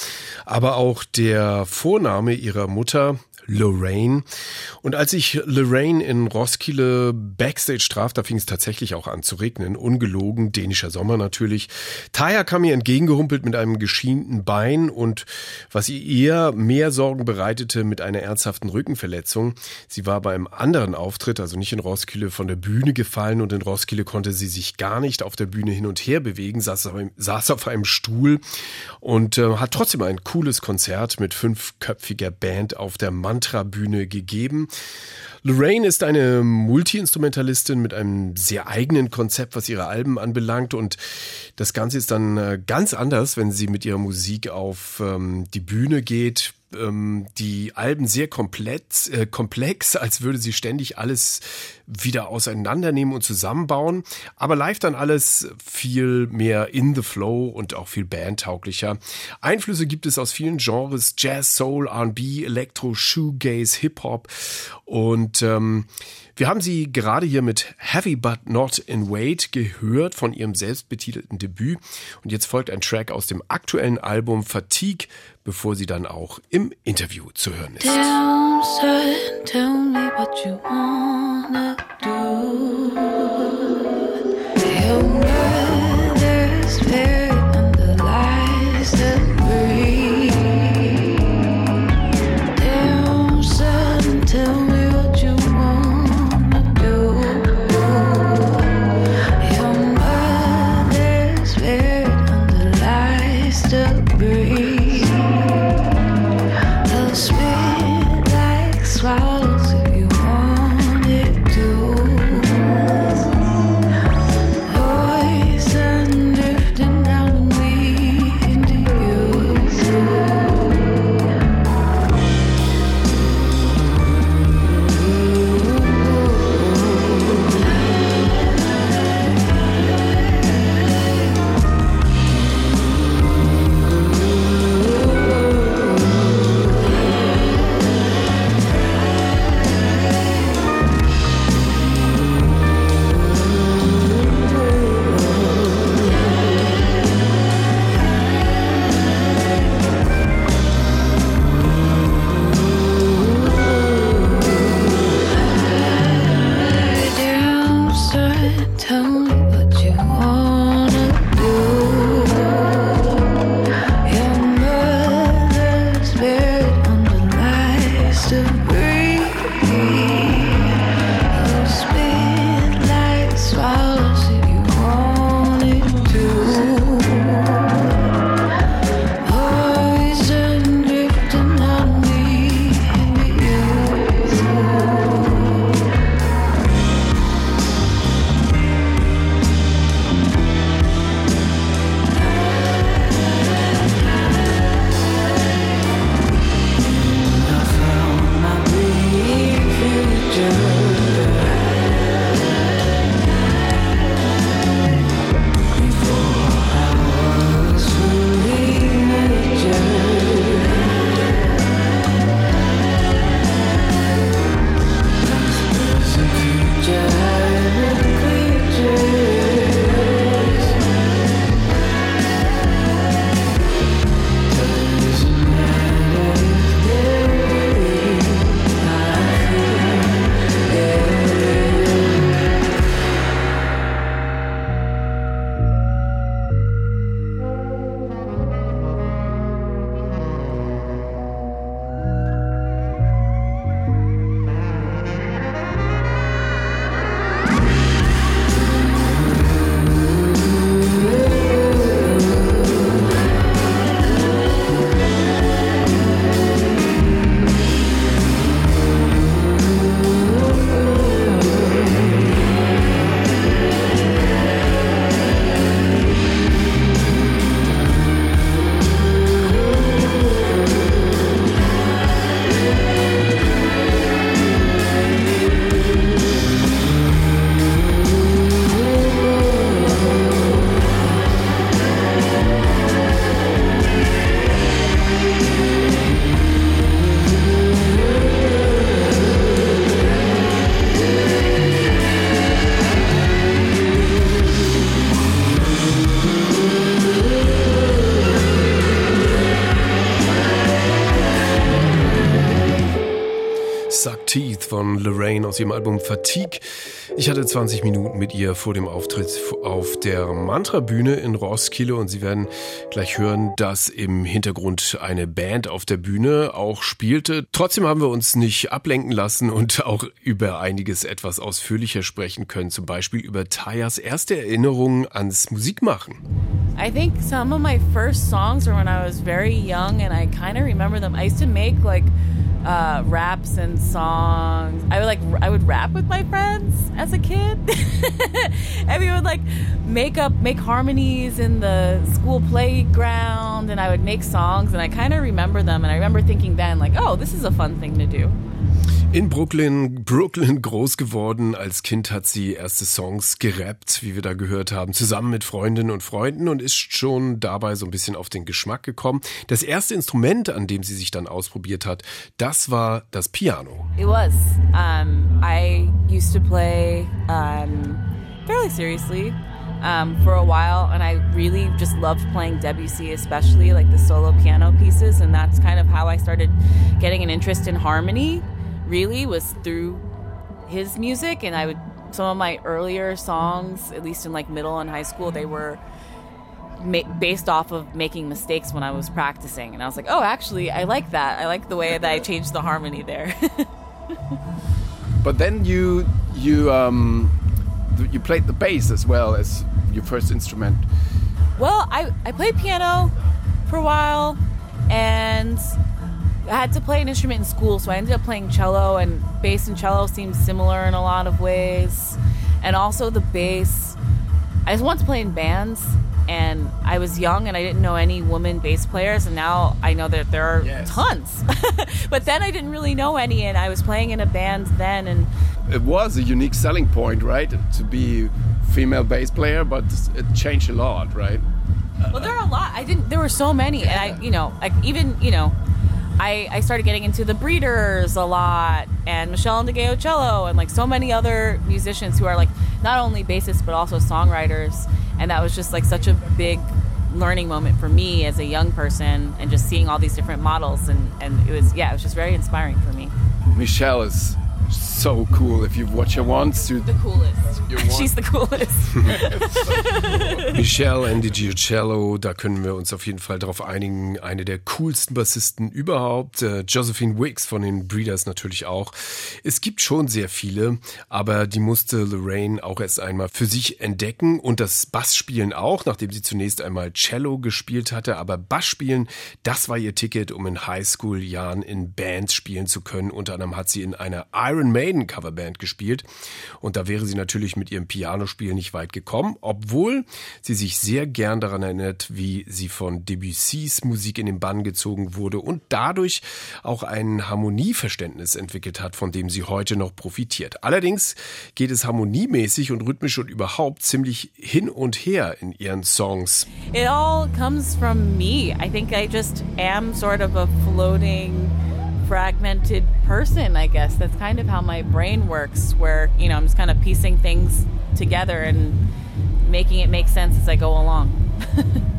Aber auch der Vorname ihrer Mutter, Lorraine. Und als ich Lorraine in Roskilde Backstage traf, da fing es tatsächlich auch an zu regnen. Ungelogen, dänischer Sommer natürlich. Taya kam mir entgegengehumpelt mit einem geschienten Bein und was ihr eher mehr Sorgen bereitete mit einer ernsthaften Rückenverletzung. Sie war beim anderen Auftritt, also nicht in Roskilde, von der Bühne gefallen und in Roskilde konnte sie sich gar nicht auf der Bühne hin und her bewegen, saß auf einem, saß auf einem Stuhl und äh, hat trotzdem ein cooles Konzert mit fünfköpfiger Band auf der Mann Mantra-Bühne gegeben. Lorraine ist eine Multi-Instrumentalistin mit einem sehr eigenen Konzept, was ihre Alben anbelangt. Und das Ganze ist dann äh, ganz anders, wenn sie mit ihrer Musik auf ähm, die Bühne geht ähm, die Alben sehr komplex, äh, komplex, als würde sie ständig alles wieder auseinandernehmen und zusammenbauen. Aber live dann alles viel mehr in the flow und auch viel bandtauglicher. Einflüsse gibt es aus vielen Genres, Jazz, Soul, R&B, Elektro, Shoegaze, Hip-Hop und ähm, wir haben sie gerade hier mit Heavy But Not in Weight gehört von ihrem selbstbetitelten Debüt. Und jetzt folgt ein Track aus dem aktuellen Album Fatigue, bevor sie dann auch im Interview zu hören ist. Down, son, tell me what you wanna do. Very aus ihrem Album Fatigue. Ich hatte 20 Minuten mit ihr vor dem Auftritt auf der Mantra-Bühne in Roskilde und Sie werden gleich hören, dass im Hintergrund eine Band auf der Bühne auch spielte. Trotzdem haben wir uns nicht ablenken lassen und auch über einiges etwas ausführlicher sprechen können, zum Beispiel über Tayas erste Erinnerungen ans Musikmachen. I think some of my first songs were when I was very young and I kind of remember them. I used to make like uh, raps and songs. I would like I would rap with my friends as a kid, and we would like make up make harmonies in the school playground, and I would make songs, and I kind of remember them, and I remember thinking then like, oh, this is a fun thing to do. In Brooklyn, Brooklyn groß geworden. Als Kind hat sie erste Songs gerappt, wie wir da gehört haben, zusammen mit Freundinnen und Freunden und ist schon dabei so ein bisschen auf den Geschmack gekommen. Das erste Instrument, an dem sie sich dann ausprobiert hat, das war das Piano. It was. Um, I used to play um, fairly seriously um, for a while, and I really just loved playing Debussy, especially like the solo piano pieces, and that's kind of how I started getting an interest in harmony. Really, was through his music, and I would some of my earlier songs, at least in like middle and high school, they were ma- based off of making mistakes when I was practicing, and I was like, oh, actually, I like that. I like the way that I changed the harmony there. But then you you um, you played the bass as well as your first instrument. Well, I, I played piano for a while and I had to play an instrument in school, so I ended up playing cello, and bass and cello seem similar in a lot of ways. And also, the bass, I just wanted to play in bands, and I was young and I didn't know any women bass players, and now I know that there are Yes. tons. but then I didn't really know any, and I was playing in a band then, and It was a unique selling point, right? To be female bass player, but it changed a lot, right? Well, there are a lot. I didn't. There were so many, and I, you know, like even, you know, I I started getting into the Breeders a lot, and Michelle and DeGeo cello, and like so many other musicians who are like not only bassists but also songwriters, and that was just like such a big learning moment for me as a young person, and just seeing all these different models, and and it was yeah, it was just very inspiring for me. Michelle is so cool. If you've watched her once, you The coolest. She's the coolest. Michelle Andy Giocello, da können wir uns auf jeden Fall darauf einigen, eine der coolsten Bassisten überhaupt. Äh, Josephine Wicks von den Breeders natürlich auch. Es gibt schon sehr viele, aber die musste Lorraine auch erst einmal für sich entdecken und das Bassspielen auch, nachdem sie zunächst einmal Cello gespielt hatte. Aber Bassspielen, das war ihr Ticket, um in Highschool-Jahren in Bands spielen zu können. Unter anderem hat sie in einer Iron Maiden Coverband gespielt und da wäre sie natürlich mit ihrem Pianospiel nicht weit gekommen, obwohl sie sich sehr gern daran erinnert, wie sie von Debussys Musik in den Bann gezogen wurde und dadurch auch ein Harmonieverständnis entwickelt hat, von dem sie heute noch profitiert. Allerdings geht es harmoniemäßig und rhythmisch und überhaupt ziemlich hin und her in ihren Songs. It all comes from me. I think I just am sort of a floating, fragmented person, I guess. That's kind of how my brain works, where, you know, I'm just kind of piecing things together and making it make sense as I go along.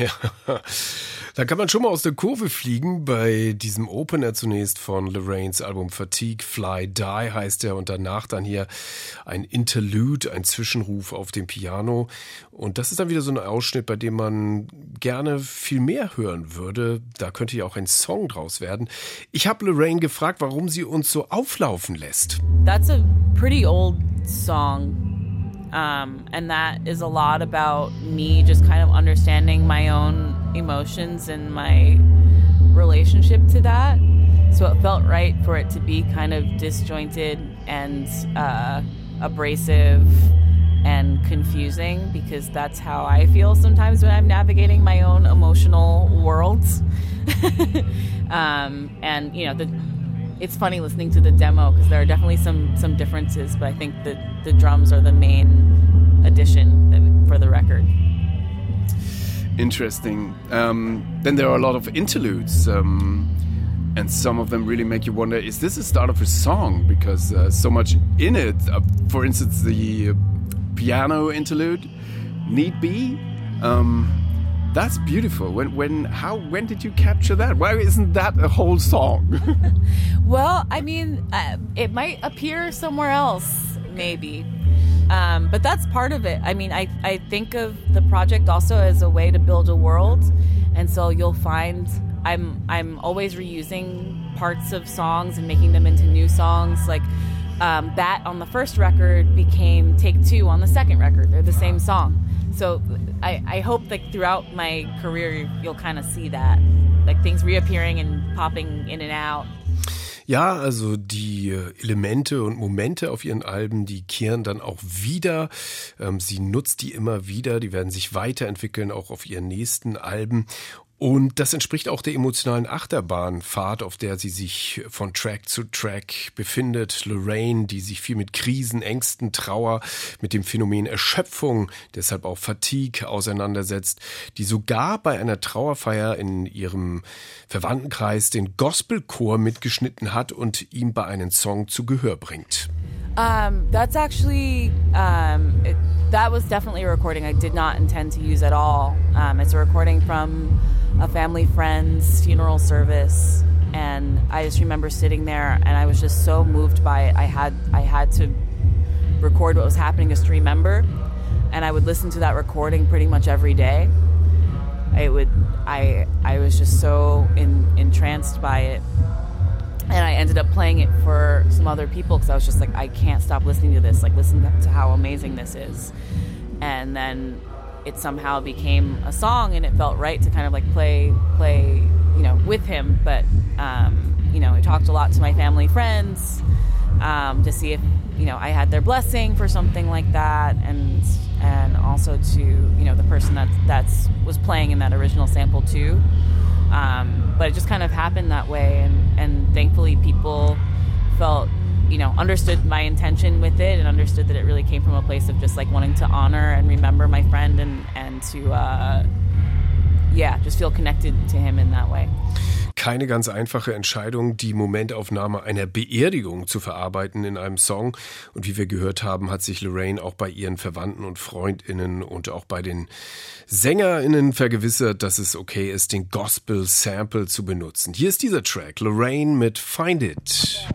Tja, da kann man schon mal aus der Kurve fliegen bei diesem Opener zunächst von Lorraines Album Fatigue Fly Die heißt er und danach dann hier ein Interlude, ein Zwischenruf auf dem Piano und das ist dann wieder so ein Ausschnitt, bei dem man gerne viel mehr hören würde. Da könnte ja auch ein Song draus werden. Ich habe Lorraine gefragt, warum sie uns so auflaufen lässt. That's a pretty old song. Um, and that is a lot about me just kind of understanding my own emotions and my relationship to that. So it felt right for it to be kind of disjointed and uh, abrasive and confusing because that's how I feel sometimes when I'm navigating my own emotional worlds. um, and you know, the, it's funny listening to the demo because there are definitely some some differences, but I think that the drums are the main addition that, for the record. Interesting. Um, then there are a lot of interludes, um, and some of them really make you wonder: Is this a start of a song? Because uh, so much in it. Uh, for instance, the piano interlude, "Need Be." Um, that's beautiful. When, when, how, when did you capture that? Why isn't that a whole song? Well, I mean, uh, it might appear somewhere else, maybe. Um, but that's part of it. I mean, I, I think of the project also as a way to build a world. And so you'll find I'm, I'm always reusing parts of songs and making them into new songs. Like um, that on the first record became Take Two on the second record. They're the same song. So I, I hope that throughout my career you'll kind of see that. Like things reappearing and popping in and out. Ja, also die äh, Elemente und Momente auf ihren Alben, die kehren dann auch wieder. Ähm, sie nutzt die immer wieder, die werden sich weiterentwickeln, auch auf ihren nächsten Alben. Und das entspricht auch der emotionalen Achterbahnfahrt, auf der sie sich von Track zu Track befindet. Lorraine, die sich viel mit Krisen, Ängsten, Trauer, mit dem Phänomen Erschöpfung, deshalb auch Fatigue auseinandersetzt, die sogar bei einer Trauerfeier in ihrem Verwandtenkreis den Gospelchor mitgeschnitten hat und ihm bei einem Song zu Gehör bringt. Um, that's actually um, it, that was definitely a recording I did not intend to use at all. Um, it's a recording from a family friend's funeral service, and I just remember sitting there, and I was just so moved by it. I had I had to record what was happening to remember, and I would listen to that recording pretty much every day. I would I I was just so in, entranced by it and I ended up playing it for some other people because I was just like, I can't stop listening to this. Like, listen to how amazing this is. And then it somehow became a song, and it felt right to kind of like play, play, you know, with him. But um, you know, I talked a lot to my family, friends, um, to see if you know I had their blessing for something like that, and and also to you know the person that that's was playing in that original sample too. Um, but it just kind of happened that way, and, and thankfully people felt, you know, understood my intention with it and understood that it really came from a place of just like wanting to honor and remember my friend and and to uh, yeah, just feel connected to him in that way. Keine ganz einfache Entscheidung, die Momentaufnahme einer Beerdigung zu verarbeiten in einem Song. Und wie wir gehört haben, hat sich Lorraine auch bei ihren Verwandten und Freundinnen und auch bei den Sängerinnen vergewissert, dass es okay ist, den Gospel Sample zu benutzen. Hier ist dieser Track, Lorraine mit Find It.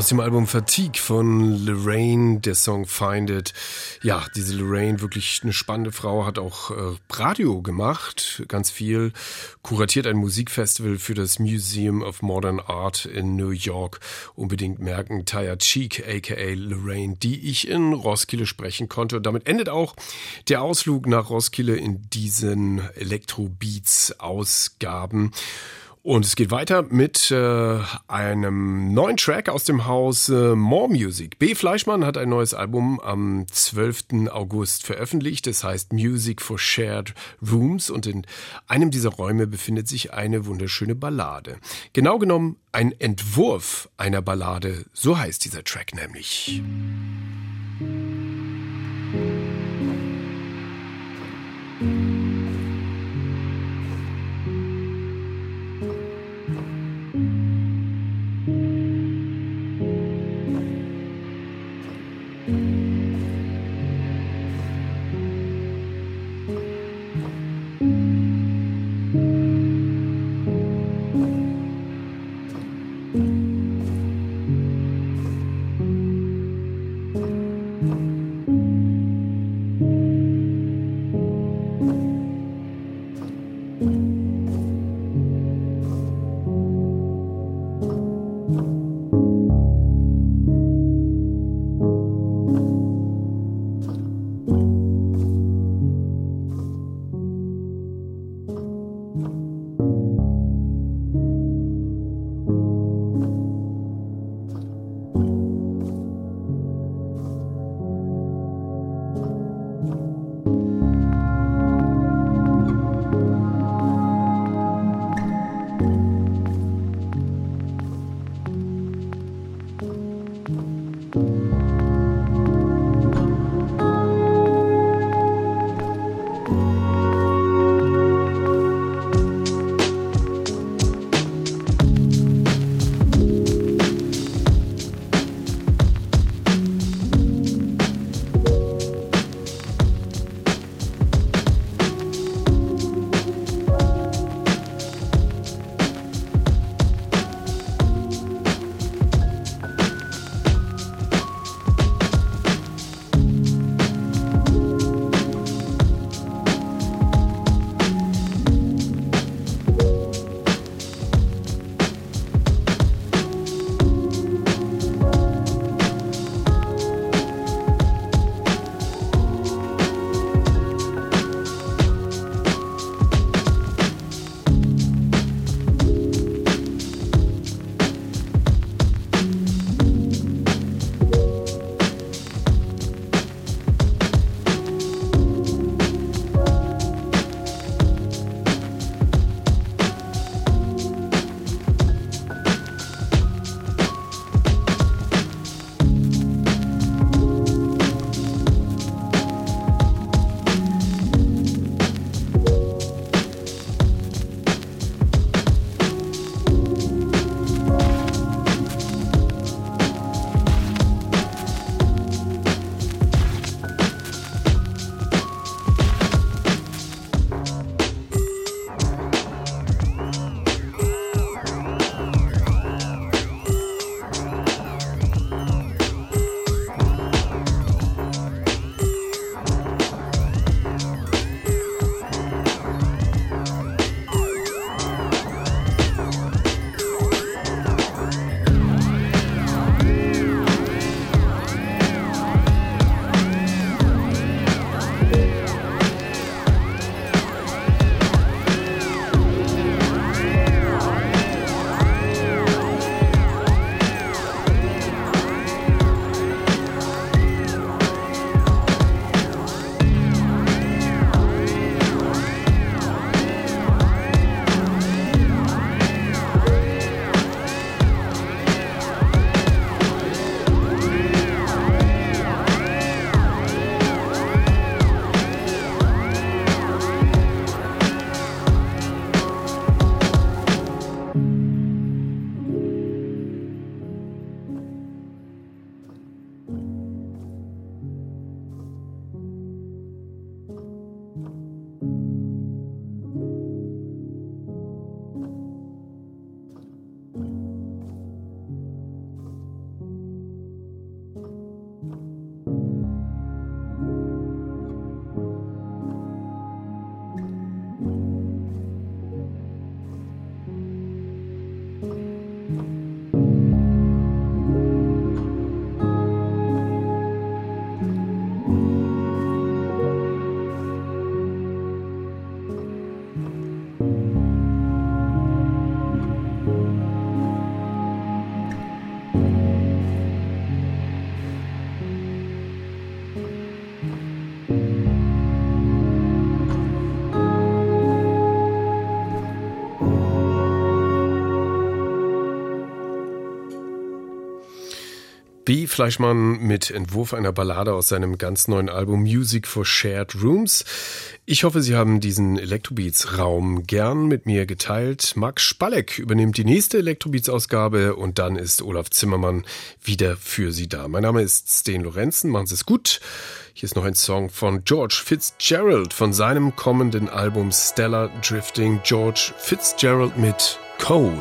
Aus dem Album Fatigue von Lorraine, der Song Find It. Ja, diese Lorraine, wirklich eine spannende Frau, hat auch äh, Radio gemacht, ganz viel, kuratiert ein Musikfestival für das Museum of Modern Art in New York. Unbedingt merken, Taya Cheek, aka Lorraine, die ich in Roskilde sprechen konnte. Und damit endet auch der Ausflug nach Roskilde in diesen Electro-Beats-Ausgaben. Und es geht weiter mit äh, einem neuen Track aus dem Haus äh, More Music. B. Fleischmann hat ein neues Album am 12. August veröffentlicht. Es heißt Music for Shared Rooms und in einem dieser Räume befindet sich eine wunderschöne Ballade. Genau genommen ein Entwurf einer Ballade. So heißt dieser Track nämlich. Fleischmann mit Entwurf einer Ballade aus seinem ganz neuen Album Music for Shared Rooms. Ich hoffe, Sie haben diesen Electrobeats-Raum gern mit mir geteilt. Max Spalleck übernimmt die nächste Electrobeats-Ausgabe und dann ist Olaf Zimmermann wieder für Sie da. Mein Name ist Sten Lorenzen. Machen Sie es gut. Hier ist noch ein Song von George Fitzgerald von seinem kommenden Album Stellar Drifting. George Fitzgerald mit Cold.